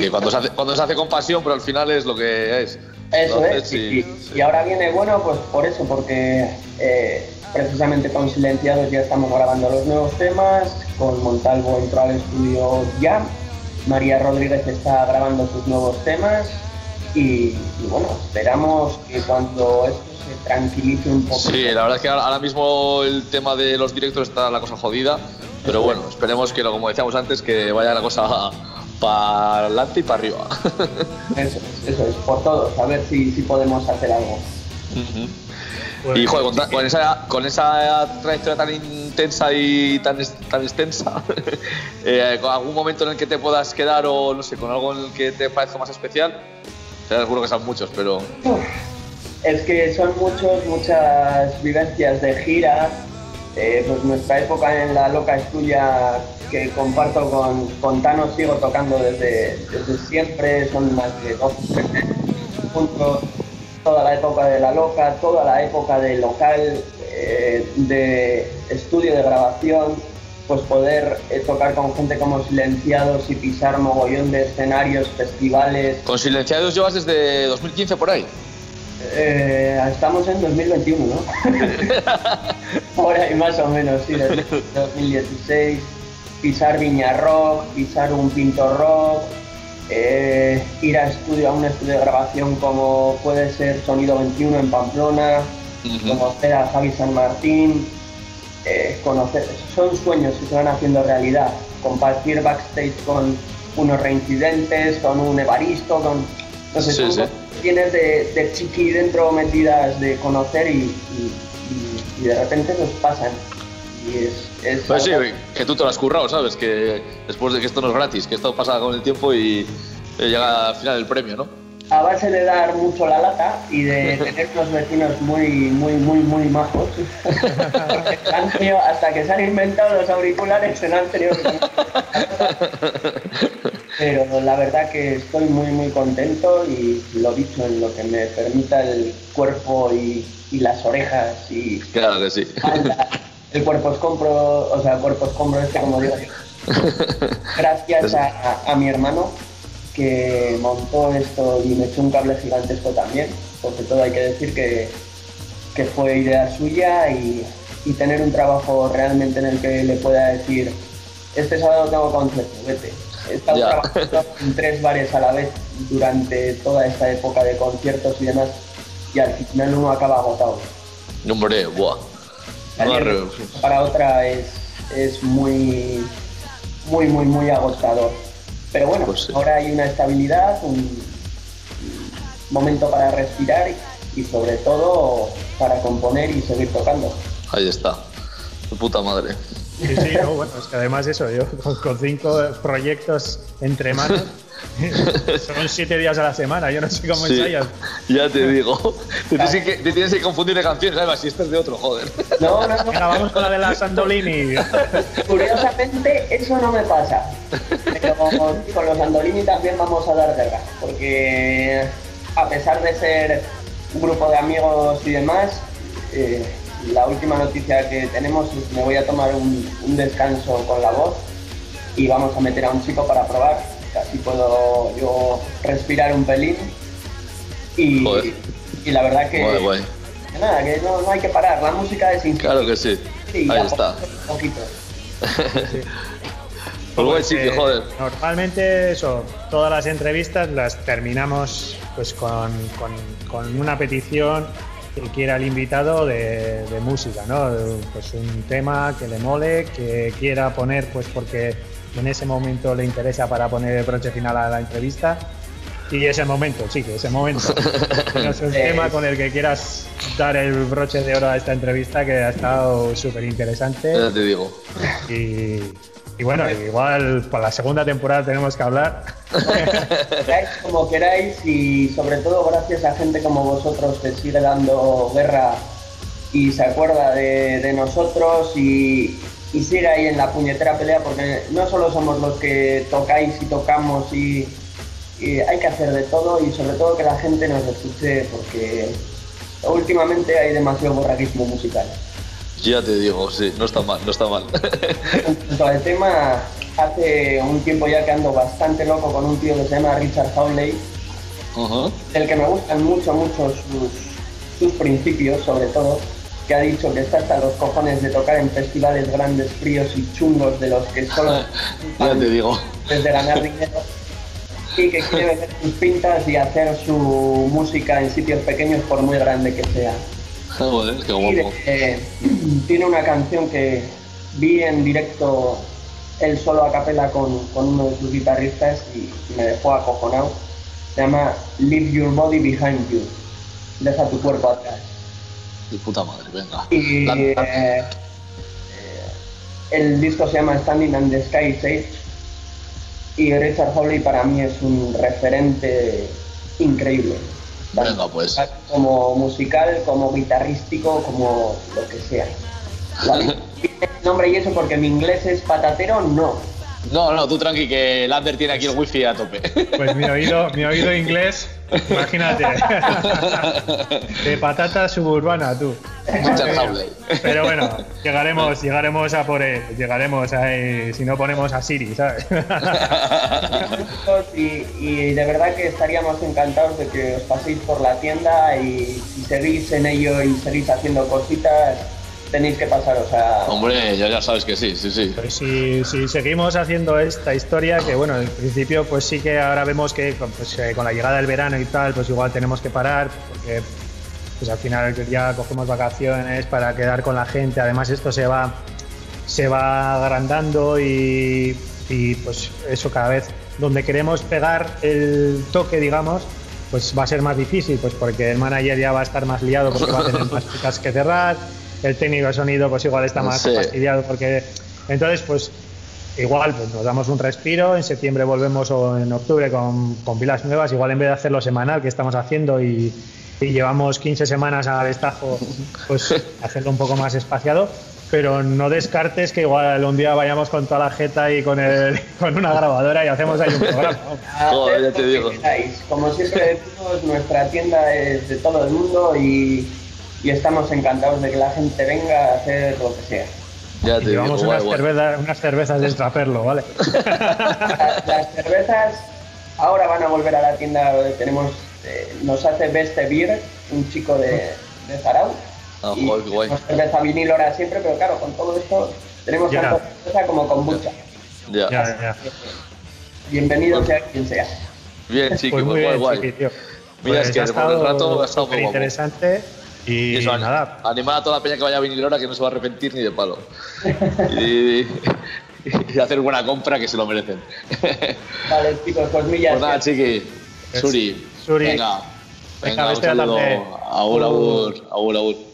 Que cuando se, hace, cuando se hace con pasión, pero al final es lo que es. Eso Lo es, haces y, y- y- ahora viene bueno pues por eso, porque eh, precisamente con Silenciados ya estamos grabando los nuevos temas, con Montalvo entró al estudio ya, María Rodríguez está grabando sus nuevos temas y, y bueno, esperamos que cuando esto se tranquilice un poco. Sí, la verdad es que ahora ahora mismo el tema de los directos está la cosa jodida, pero bueno, esperemos que, lo- como decíamos antes, que vaya la cosa para adelante y para arriba. Eso es, eso es, por todos, a ver si, si podemos hacer algo. Y joder, con, esa, con esa trayectoria tan intensa y tan, tan extensa, eh, ¿con algún momento en el que te puedas quedar o no sé, con algo en el que te parezca más especial? Seguro que son muchos, pero Es que son muchos, muchas vivencias de gira. Eh, pues nuestra época en La Loca es tuya, que comparto con, con Tano, sigo tocando desde, desde siempre, son más de 12 meses juntos. Toda la época de La Loca, toda la época de local, eh, de estudio de grabación, pues poder eh, tocar con gente como Silenciados y pisar mogollón de escenarios, festivales, con Silenciados llevas desde 2015 por ahí. Eh, estamos en 2021, ¿no? Por ahí más o menos, sí, desde 2016. Pisar Viña Rock, pisar un Pinto Rock, eh, ir a estudio, a un estudio de grabación como puede ser Sonido 21 en Pamplona, conocer a Javi San Martín, eh, conocer, son sueños que se van haciendo realidad, compartir backstage con unos reincidentes, con un Evaristo, con... Sé, Sí, sí. tienes de, de chiqui dentro metidas de conocer y, y- y- y de repente nos pasan. Y es... es Pues sí, que tú te lo has currado, ¿sabes? Que después de que esto no es gratis, que esto pasa con el tiempo y eh, llega al final el premio, ¿no? a base de dar mucho la lata y de tener unos vecinos muy, muy, muy, muy majos. Han tenido- hasta que se han inventado los auriculares, se han tenido Pero la verdad que estoy muy, muy contento y lo dicho, en lo que me permita el cuerpo y, y las orejas y Claro que sí. el cuerpo escombro, o sea, el cuerpo escombro este como digo. Gracias a, mi hermano que montó esto y me echó un cable gigantesco también, porque todo hay que decir que, que fue idea suya y, y tener un trabajo realmente en el que le pueda decir, este sábado tengo concierto, vete. He estado trabajando en tres bares a la vez durante toda esta época de conciertos y demás, y al final uno acaba agotado. Hombre, buah. Para otra es, es muy, muy, muy, muy agotador. Pero bueno, Pues sí. ahora hay una estabilidad, un momento para respirar y, sobre todo para componer y seguir tocando. Ahí está. De puta madre. Sí, sí, no, bueno, es que además eso, yo con, con cinco proyectos entre manos, son siete días a la semana, yo no sé cómo Sí, ensayas. ya te digo. Te tienes, que, te tienes que confundir de canciones, además, si este es de otro, joder. No, no, no. Venga, vamos con la de la Sandolini. Curiosamente, eso no me pasa. Pero con los Andolini también vamos a dar guerra, porque a pesar de ser un grupo de amigos y demás, eh, la última noticia que tenemos es que me voy a tomar un, un descanso con la voz y vamos a meter a un chico para probar. Así puedo yo respirar un pelín. Y, Joder. Y la verdad que, Guay, guay. que nada, que no, no hay que parar, la música es infinita. Claro que sí. Sí, Ahí está. poquito, poquito. Pues chiqui, eh, joder. Normalmente eso, todas las entrevistas las terminamos pues con, con- con una petición que quiera el invitado de, de música, ¿no? Pues un tema que le mole, que quiera poner, pues porque en ese momento le interesa para poner el broche final a la entrevista. Y ese momento, sí, que ese momento. No es un tema con el que quieras dar el broche de oro a esta entrevista que ha estado súper interesante. Ya te digo. Y, y bueno, igual para la segunda temporada tenemos que hablar. Queráis como queráis y sobre todo gracias a gente como vosotros que sigue dando guerra y se acuerda de, de nosotros y, y sigue ahí en la puñetera pelea porque no solo somos los que tocáis y tocamos y, y hay que hacer de todo y sobre todo que la gente nos escuche porque últimamente hay demasiado borraquismo musical. Ya te digo, sí, no está mal, no está mal. En cuanto al tema, hace un tiempo ya que ando bastante loco con un tío que se llama Richard Hawley, Ajá. del que me gustan mucho, mucho sus, sus principios, sobre todo, que ha dicho que está hasta los cojones de tocar en festivales grandes, fríos y chungos de los que solo Ya te digo. desde ganar dinero y que quiere vender sus pintas y hacer su música en sitios pequeños por muy grande que sea. Joder, qué Y guapo. eh, tiene una canción que vi en directo él solo a capela con, con uno de sus guitarristas y me dejó acojonado. Se llama Leave Your Body Behind You. Deja tu cuerpo atrás. De puta madre, venga. Y eh, eh, el disco se llama Standing on the Sky is Age. Y Richard Hawley para mí es un referente increíble. Venga, pues. Como musical, como guitarrístico, como lo que sea. Tiene nombre y eso porque mi inglés es patatero, no. No, no, tú tranqui, que Lander tiene aquí el wifi a tope. Pues mi oído, mi oído inglés, imagínate. De patata suburbana, tú. Pero bueno, llegaremos, llegaremos a por él, llegaremos a él, si no ponemos a Siri, ¿sabes? Y, y de verdad que estaríamos encantados de que os paséis por la tienda y si seguís en ello y seguís haciendo cositas, tenéis que pasaros a... Hombre, ya, ya sabes que sí, sí, sí. Pues si, si seguimos haciendo esta historia, que bueno, en principio pues sí que ahora vemos que con, pues, eh, con la llegada del verano y tal, pues igual tenemos que parar, porque pues al final ya cogemos vacaciones para quedar con la gente, además esto se va, se va agrandando y, y, pues eso cada vez donde queremos pegar el toque, digamos, pues va a ser más difícil, pues porque el manager ya va a estar más liado porque va a tener más chicas que cerrar, el técnico de sonido pues igual está más Sí. fastidiado porque entonces pues igual pues nos damos un respiro, en septiembre volvemos o en octubre con, con pilas nuevas, igual en vez de hacerlo semanal que estamos haciendo y, y llevamos 15 semanas a destajo, pues hacerlo un poco más espaciado. Pero no descartes que igual un día vayamos con toda la jeta y con, el, con una grabadora y hacemos ahí un programa. Joder, ya te digo. Como siempre decimos, nuestra tienda es de todo el mundo y, y estamos encantados de que la gente venga a hacer lo que sea. Ya te digo, llevamos guay, unas, guay. cervezas, unas cervezas de extraperlo, ¿vale? Las, las cervezas ahora van a volver a la tienda. Tenemos, eh, nos hace Beste Beer, un chico de, de Zarau. Ah, y joder, guay. cerveza vinil ahora siempre, pero claro, con todo esto tenemos Ya. tanto cerveza como kombucha. Ya. Ya, ya. Bienvenido sea quien sea. Bien, chiqui, Pues pues, muy guay, bien, guay. Chiqui, tío. Mira, es que ha por el rato ha estado muy súper guapo. Y, Y eso, nada, animar a toda la peña que vaya a venir ahora que no se va a arrepentir ni de palo. y, y hacer buena compra que se lo merecen. Vale, chicos, pues millas. Pues nada, chiqui. Suri. Suri. Venga. Venga, Venga, un saludo. Agur, agur. Agur, agur.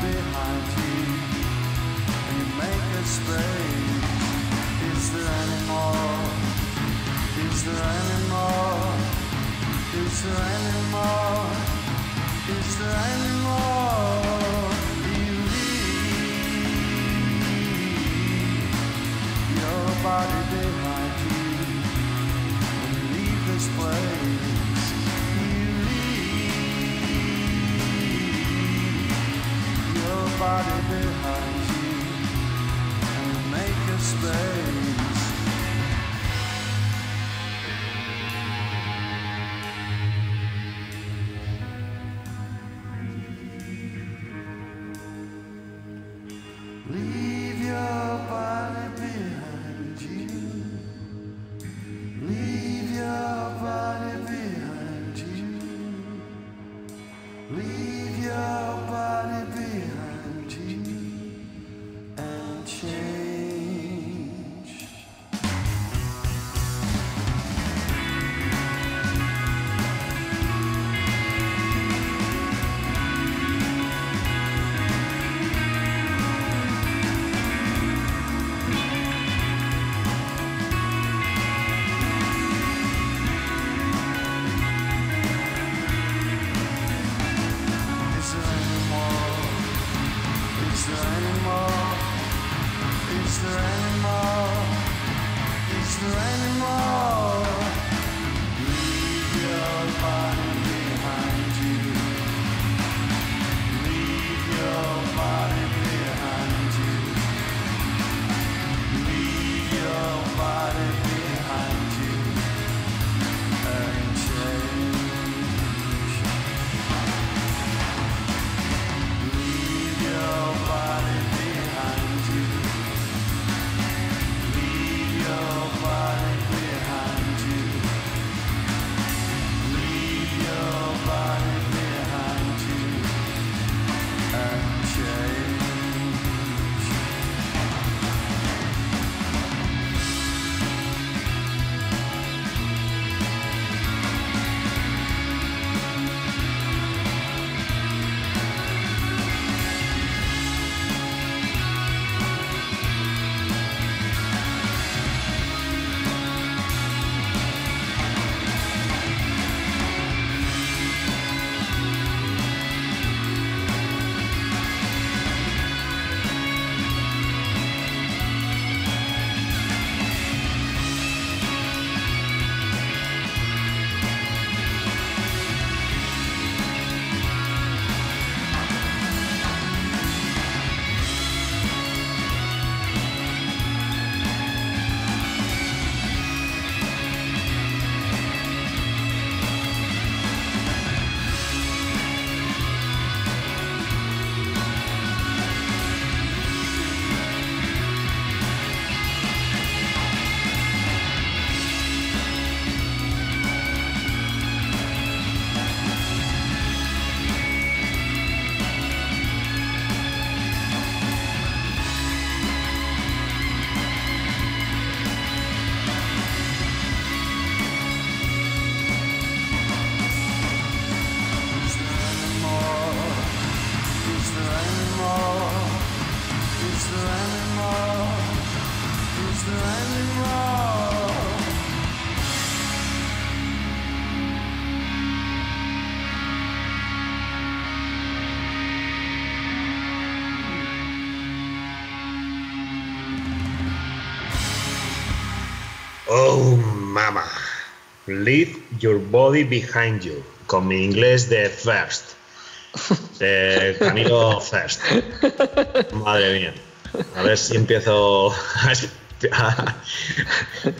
behind you and you make a space. Is there any more? Is there any more? Is there any more? Is there any more? You leave your body behind you and leave this place. body behind you and make a space. Oh, mama, leave your body behind you. Con mi inglés de first. De First. Madre mía. A ver si empiezo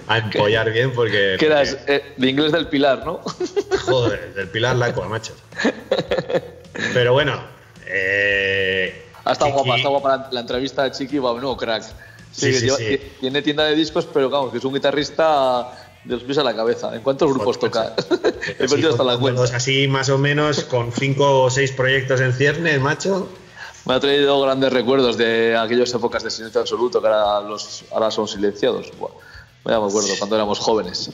a, empollar bien porque... Que eras eh, de inglés del Pilar, ¿no? Joder, del Pilar Lacua, macho. Pero bueno... Eh, ha guapa, ha estado guapa la, entrevista de Chiqui, va, no, crack. Sí, sí, sí. ti- Tiene tienda de discos, pero vamos, que es un guitarrista de los pies a la cabeza. ¿En cuántos grupos toca? He así, perdido hasta la contándolos cuenta. así más o menos con cinco o seis proyectos en ciernes, macho. Me ha traído grandes recuerdos de aquellas épocas de silencio absoluto que ahora, los, ahora son silenciados. Buah, ya me acuerdo, cuando éramos jóvenes.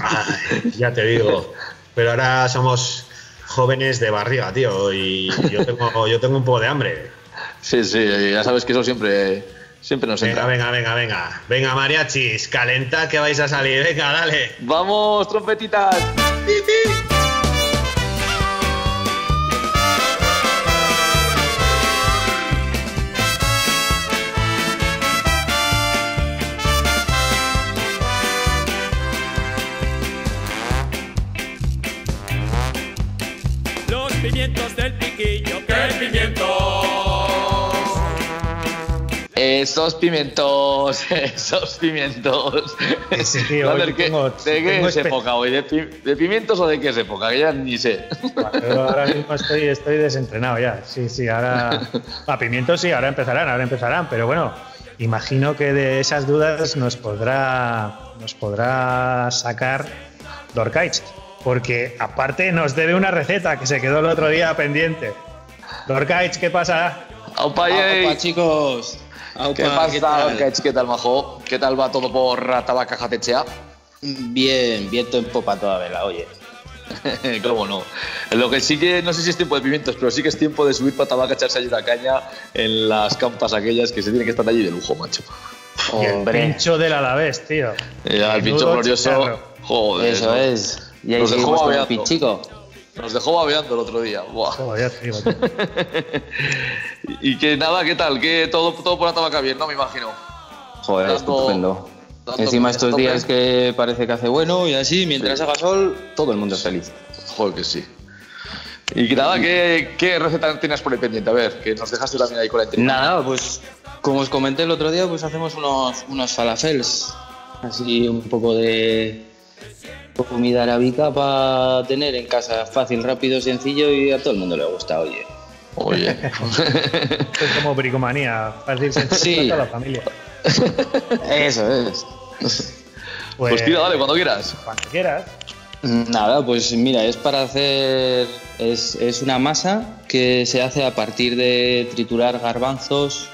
Ay, ya te digo. Pero ahora somos jóvenes de barriga, tío, y yo tengo, yo tengo un poco de hambre. Sí, sí, ya sabes que eso siempre, siempre nos Venga, entra. venga, venga, venga. Venga, mariachis, calentad que vais a salir. Venga, dale. ¡Vamos, trompetitas! Esos pimientos, esos pimientos. Sí, tío, Lander, hoy ¿qué- tengo- ¿De qué tengo es época hoy? ¿De, pi- de pimientos o de qué es época? Que ya ni sé. Ahora mismo estoy, estoy desentrenado ya. Sí, sí, ahora. A pimientos sí, ahora empezarán, ahora empezarán. Pero bueno, imagino que de esas dudas nos podrá, nos podrá sacar Dorkaich. Porque aparte nos debe una receta que se quedó el otro día pendiente. Dorkaich, ¿qué pasa? ¡Aupa, yey! Aupa, chicos. ¿Qué pasa? tal? ¿Qué, ¿Qué tal, majo? ¿Qué tal va todo por Tabaca Jatechea? Bien, viento en popa toda vela, oye. ¿Cómo no? Lo que sí que, no sé si es tiempo de pimientos, pero sí que es tiempo de subir para Tabaca, echarse allí una caña en las campas aquellas que se tienen que estar allí de lujo, macho. Y el Hombre, pincho del Alavés, tío. Ya, el pincho glorioso. chicharro. Joder. eso ¿no? es. Y ahí dejó seguimos con el babeando. pichico. Nos dejó babeando el otro día. Buah. Joder, ya te digo, tío. Y que nada, ¿qué tal? Que todo, todo por la tabaca bien, ¿no? Me imagino. Joder, Dando- estupendo. dando Encima estos tope. días que parece que hace bueno y así, mientras haga sol, todo el mundo es feliz. Joder, que sí. Y que nada, ¿qué, qué receta tienes por ahí pendiente? A ver, que nos dejaste también ahí con la. Nada, pues como os comenté el otro día, pues hacemos unos, unos falafels. Así un poco de comida arábica para tener en casa fácil, rápido, sencillo y a todo el mundo le gusta, oye. Oye. Es como bricomanía. Fácil, sencillo Sí. para toda la familia. Eso es. pues tira, dale, cuando quieras. Cuando quieras. Nada, pues mira, es para hacer. Es, es una masa que se hace a partir de triturar garbanzos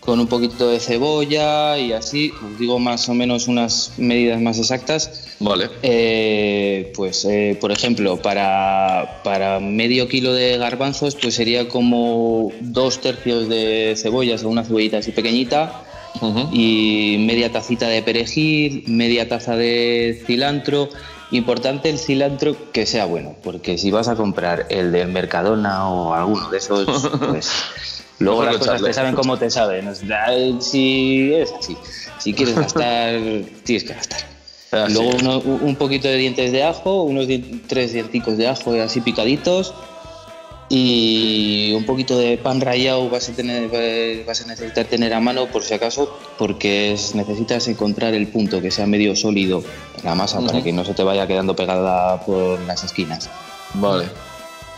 con un poquito de cebolla y así. Os digo más o menos unas medidas más exactas. Vale. Eh, pues, eh, por ejemplo, para, para medio kilo de garbanzos, pues sería como dos tercios de cebollas o una cebollita así pequeñita y media tacita de perejil, media taza de cilantro. Importante el cilantro que sea bueno, porque si vas a comprar el del Mercadona o alguno de esos, pues luego las cosas te saben como te saben. Si es así, si quieres gastar, tienes que gastar. Así Luego uno- un poquito de dientes de ajo, unos di- tres dienticos de ajo así picaditos y un poquito de pan rallado vas a, tener, vas a necesitar tener a mano por si acaso porque es- necesitas encontrar el punto que sea medio sólido en la masa para que no se te vaya quedando pegada por las esquinas. Vale.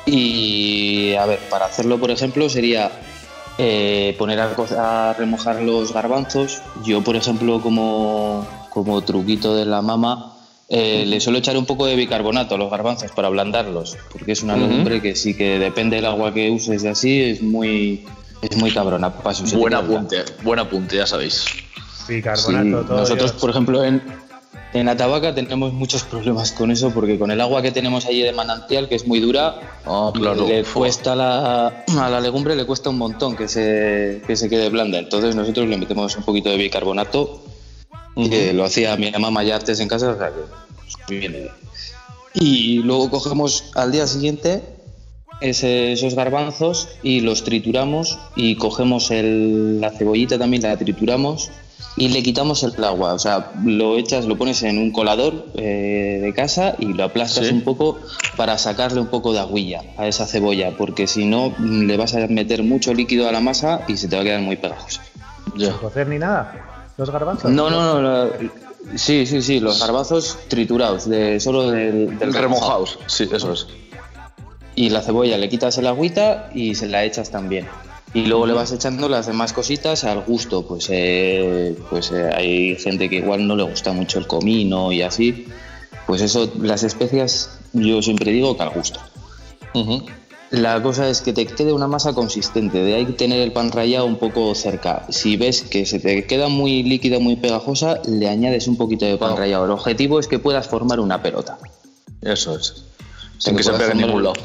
Y a ver, para hacerlo, por ejemplo, sería eh, poner a, a remojar los garbanzos. Yo, por ejemplo, como, como truquito de la mama, eh, le suelo echar un poco de bicarbonato a los garbanzos para ablandarlos, porque es una Ujú. legumbre que sí que depende del agua que uses y así, es muy, es muy cabrona. para su Buen apunte, buen apunte, ya sabéis. Bicarbonato, Sí, todo. nosotros, Dios. por ejemplo, en, en Atabaca tenemos muchos problemas con eso, porque con el agua que tenemos allí de manantial, que es muy dura, Ah, claro. le cuesta a la, a la legumbre le cuesta un montón que se, que se quede blanda. Entonces nosotros le metemos un poquito de bicarbonato, que lo hacía mi mamá ya antes en casa, o sea que pues, viene bien. Y luego cogemos al día siguiente ese- esos garbanzos y los trituramos y cogemos el- la cebollita también, la trituramos y le quitamos el agua. O sea, lo echas, lo pones en un colador eh, de casa y lo aplastas Sí. un poco para sacarle un poco de aguilla a esa cebolla, porque si no mm, le vas a meter mucho líquido a la masa y se te va a quedar muy pegajosa. Ya. Sin cocer ni nada. Los garbanzos. No, no, no. la- sí, sí, sí, los garbazos triturados, de, solo del, del remojado. Remojados. Sí, eso es. Y la cebolla le quitas el agüita y se la echas también. Y luego le vas echando las demás cositas al gusto. Pues, eh, pues eh, hay gente que igual no le gusta mucho el comino y así. Pues eso, las especias, yo siempre digo que al gusto. La cosa es que te quede una masa consistente, de ahí tener el pan rallado un poco cerca. Si ves que se te queda muy líquida, muy pegajosa, le añades un poquito de pan Claro. rallado. El objetivo es que puedas formar una pelota. Eso es. Sin que se pegue en formar- ningún lado.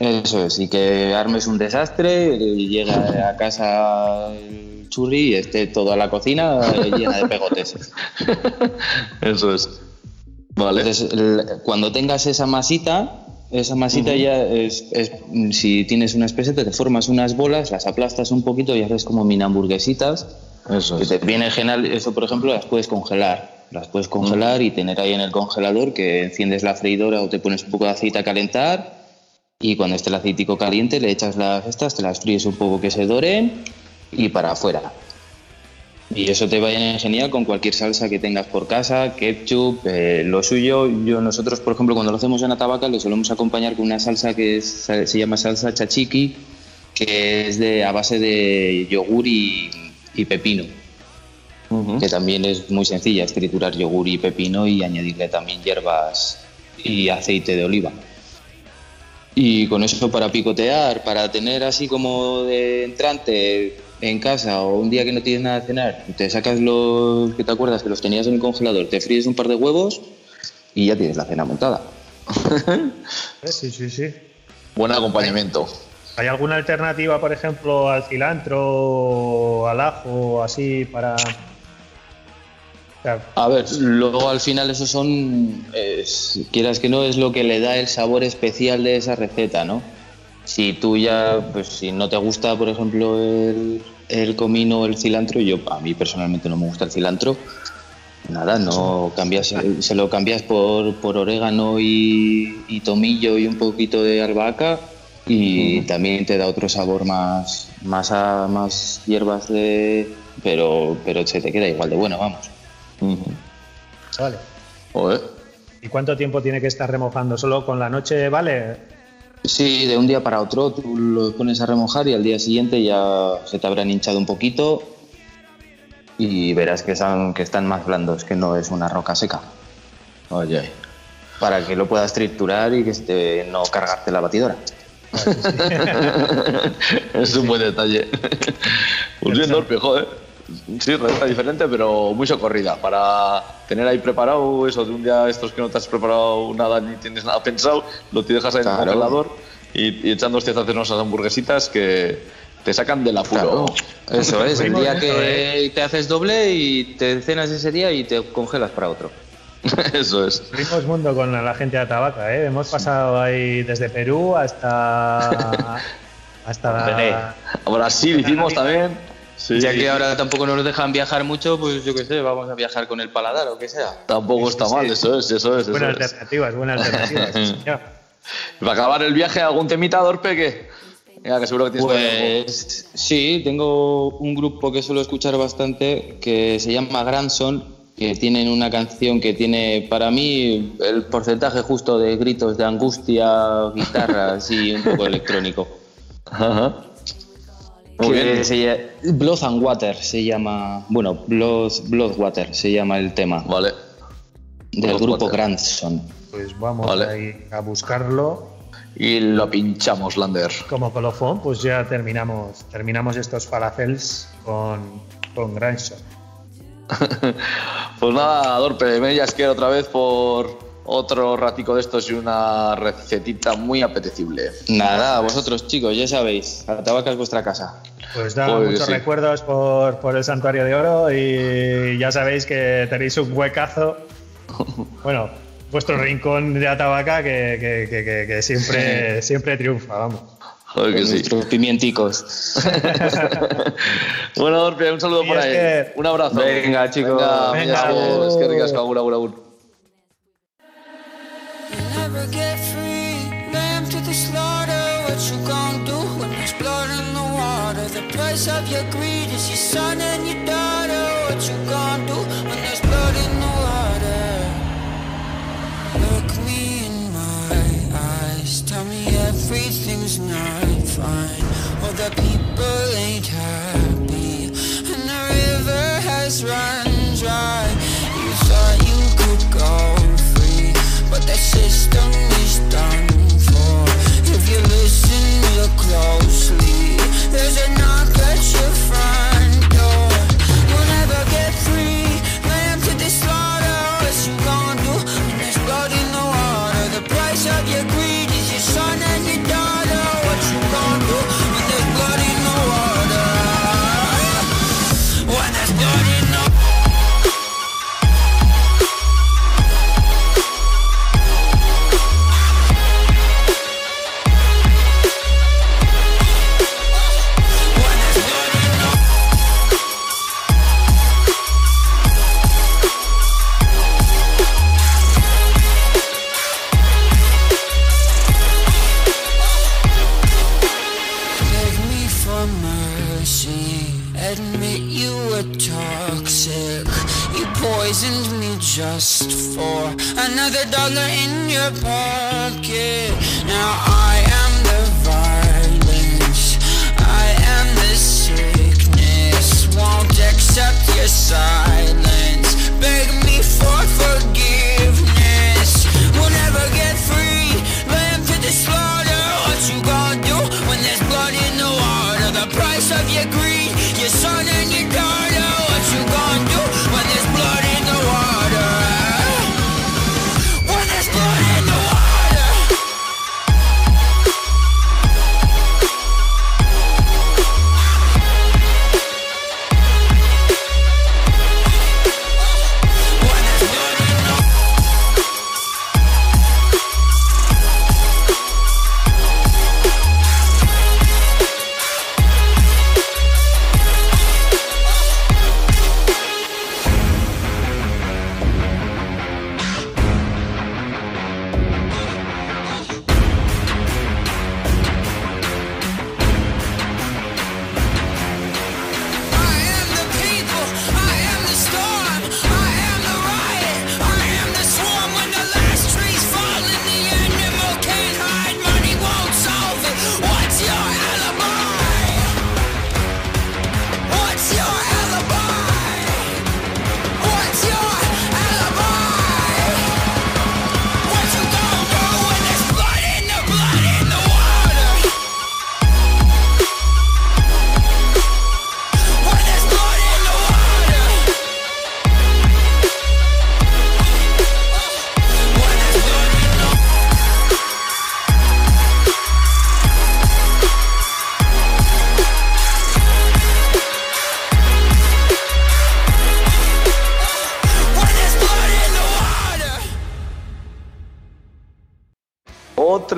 Eso es, y que armes un desastre, y llega a casa el churri y esté toda la cocina llena de pegotes. Eso es. Vale. Entonces, cuando tengas esa masita, esa masita ya es, es- si tienes una espeseta, te formas unas bolas, las aplastas un poquito y haces como mini hamburguesitas, Eso que es. te viene genial, eso por ejemplo las puedes congelar, las puedes congelar y tener ahí en el congelador que enciendes la freidora o te pones un poco de aceite a calentar. Y cuando esté el aceitico caliente le echas las estas, te las fríes un poco que se doren y para afuera. Y eso te va a ir genial con cualquier salsa que tengas por casa, ketchup, eh, lo suyo. Yo nosotros, por ejemplo, cuando lo hacemos en Atabaca, lo solemos acompañar con una salsa que es- se llama salsa chachiki, que es de a base de yogur y, y pepino, que también es muy sencilla, es triturar yogur y pepino y añadirle también hierbas y aceite de oliva. Y con eso para picotear, para tener así como de entrante en casa o un día que no tienes nada de cenar, te sacas los que te acuerdas que los tenías en el congelador, te fríes un par de huevos y ya tienes la cena montada. Eh, Sí, sí, sí. Buen acompañamiento. ¿Hay alguna alternativa, por ejemplo, al cilantro al ajo, así, para. A ver, luego al final eso son, es- quieras que no, es lo que le da el sabor especial de esa receta, ¿no? Si tú ya, pues si no te gusta, por ejemplo, el, el comino o el cilantro, yo a mí personalmente no me gusta el cilantro, nada, no cambias, se lo cambias por, por orégano y, y tomillo y un poquito de albahaca y también te da otro sabor más, más a más hierbas de, pero, pero se te queda igual de bueno, vamos. Vale. Joder. ¿Y cuánto tiempo tiene que estar remojando? ¿Solo con la noche vale? Sí, de un día para otro tú lo pones a remojar y al día siguiente ya se te habrán hinchado un poquito y verás que, son, que están más blandos, que no es una roca seca. Ay. Para que lo puedas triturar y que se te- no cargarte la batidora. es un buen detalle. Bien, Dorpe, joder. Sí, receta diferente, pero muy socorrida. Para tener ahí preparado eso de un día estos que no te has preparado nada ni tienes nada pensado, lo te dejas ahí en el Claro. congelador y, y echando hostias a hacer unas hamburguesitas que te sacan del apuro. Claro, eso es, el día que te haces doble y te cenas ese día y te congelas para otro. eso es. Abrimos mundo con la gente de Atabaca, ¿eh? Hemos pasado ahí desde Perú hasta. hasta. Brasil hicimos también. Sí, Ya que ahora tampoco nos dejan viajar mucho, pues yo qué sé, vamos a viajar con el paladar o que sea. Tampoco Sí, está sí, mal, sí. eso es, eso es. Eso Buena es. alternativa, es buena alternativa. sí, señor. Para acabar el viaje, ¿algún temita, Dorpe? Que, Venga, que seguro que tienes Pues sí, tengo un grupo que suelo escuchar bastante que se llama Grandson, que tienen una canción que tiene para mí el porcentaje justo de gritos de angustia, guitarras y un poco electrónico. Ajá. Muy Que bien. se lla- Blood and Water se llama, bueno, Blood, Bloodwater se llama el tema Vale. del grupo. Grandson. Pues vamos Vale. ahí a buscarlo. Y lo pinchamos, Lander. Como colofón, pues ya terminamos, terminamos estos falafels con, con Grandson. Pues nada, Dorpe, me que otra vez por otro ratico de estos y una recetita muy apetecible. Nada, vosotros chicos, ya sabéis, la tabaca es vuestra casa. Pues da muchos sí. recuerdos por, por el Santuario de Oro y ya sabéis que tenéis un huecazo. Bueno, vuestro rincón de Atabaca que, que- que- que- que siempre, siempre triunfa, vamos. Joder que sí. nuestros pimienticos. bueno, Dorpia, un saludo Y por es ahí. que- Un abrazo. Venga, chicos. Venga, agur. que ricas, agur, agur, agur. never get free. Lamb to the slaughter. What you gonna do price of your greed is your son and your daughter. What you gonna do when there's blood in the water? Look me in my eyes. Tell me everything's not fine. All the people ain't happy, and the river has run dry. You thought you could go free, but the system is done for. If you listen real closely, there's a knock at your Now I am the violence. I am the sickness. Won't accept your silence.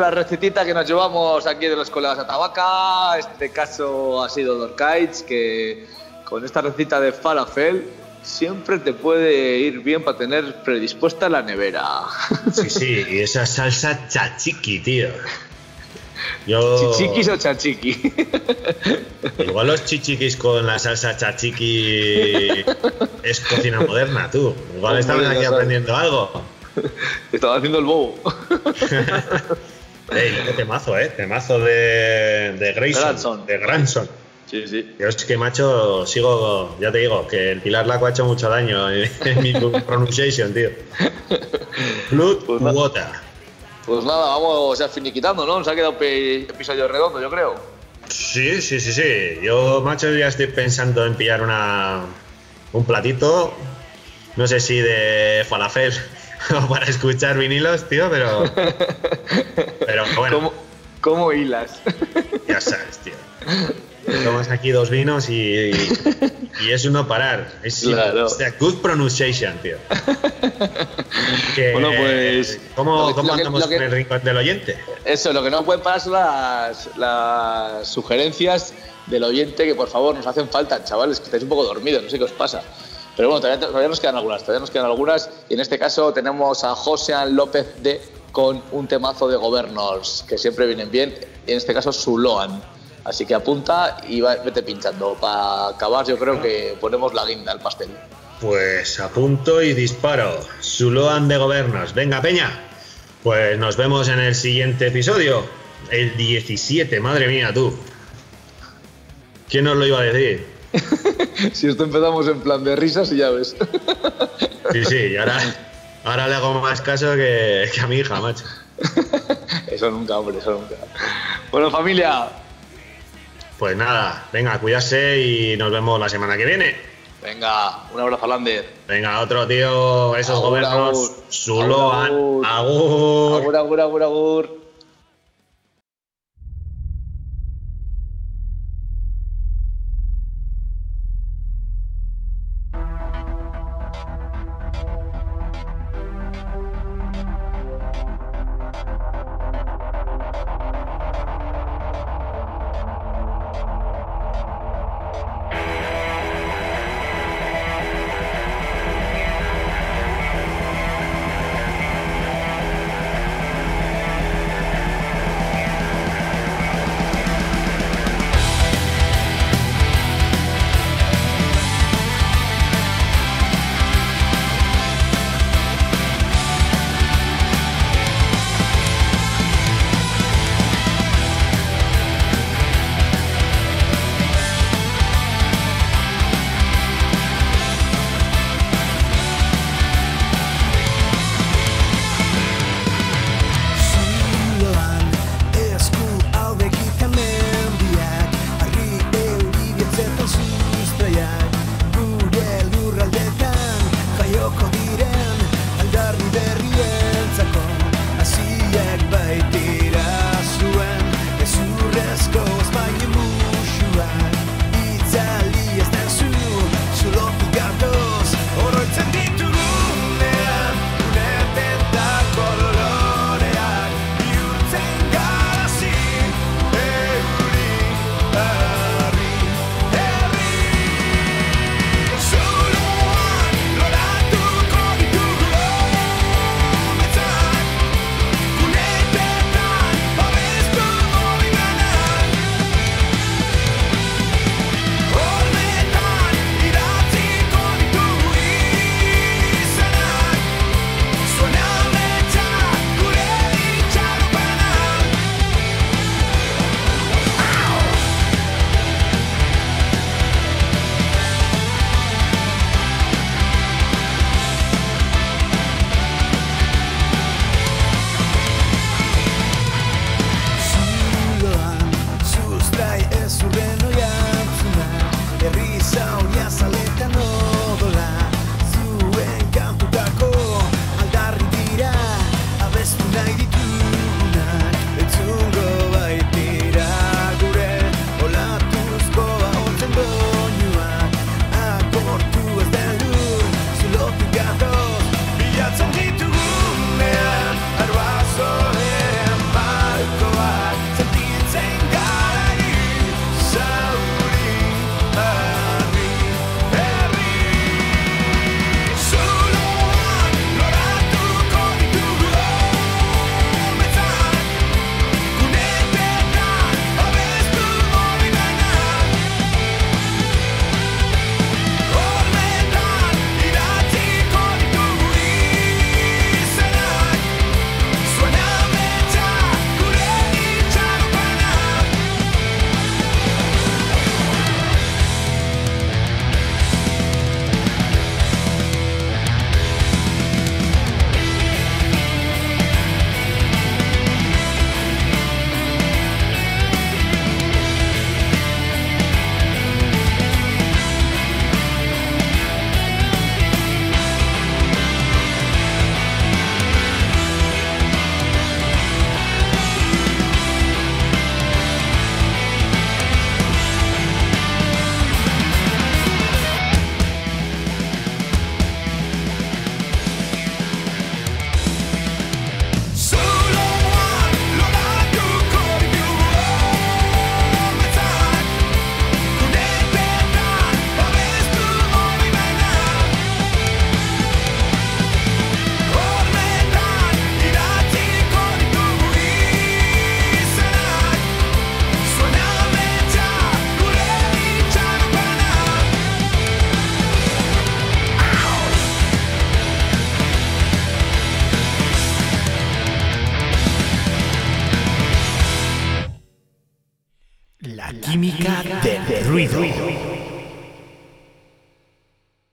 Otra recetita que nos llevamos aquí de los colegas de Tabaca, este caso ha sido Dorkaits, que con esta receta de falafel siempre te puede ir bien para tener predispuesta la nevera. Sí, sí, y esa salsa chachiqui, tío. Yo. ¿Chichiquis o chachiqui? Igual los chichiquis con la salsa chachiqui es cocina moderna, tú. Igual estamos aquí aprendiendo algo. Estaba haciendo el bobo. Ey, qué temazo, eh. Temazo de, de Grayson. Granson. De Granson. Sí, sí. Yo es que, macho, sigo, ya te digo, que el Pilar Laco ha hecho mucho daño en, en mi pronunciation, tío. Blood Pues. Water. Pues nada, vamos ya finiquitando, ¿no? Nos ha quedado pe- episodio redondo, yo creo. Sí, sí, sí, sí. Yo, macho, ya estoy pensando en pillar una, un platito. No sé si de falafel o para escuchar vinilos, tío, pero. Pero bueno, ¿Cómo, cómo hilas? ya sabes, tío. Tomas aquí dos vinos y, y es uno parar. Es Claro. o sea, good pronunciation, tío. Que, Bueno, pues, ¿Cómo, lo cómo lo andamos que- con el rincón del oyente? Eso, lo que no pueden parar son las, las sugerencias del oyente que por favor nos hacen falta, chavales, que estáis un poco dormidos, no sé qué os pasa. Pero bueno, todavía, todavía nos quedan algunas, todavía nos quedan algunas. Y en este caso tenemos a Josean López de con un temazo de Governors, que siempre vienen bien, en este caso Zuloan. Así que apunta y va- vete pinchando. Para acabar, yo creo que ponemos la guinda al pastel. Pues apunto y disparo. Zuloan de Gobernos. Venga, Peña. Pues nos vemos en el siguiente episodio. El 17, madre mía, tú. ¿Quién nos lo iba a decir? si esto empezamos en plan de risas y ya ves. Sí, sí, y ahora, ahora le hago más caso que, que a mi hija, macho. eso nunca, hombre, eso nunca. Bueno, familia, Pues nada, venga, cuidarse y nos vemos la semana que viene. venga, un abrazo a Lander. Venga, otro tío, esos Agur, gobiernos, agur. Zuloan, Agur, agur. Agur, agur, agur,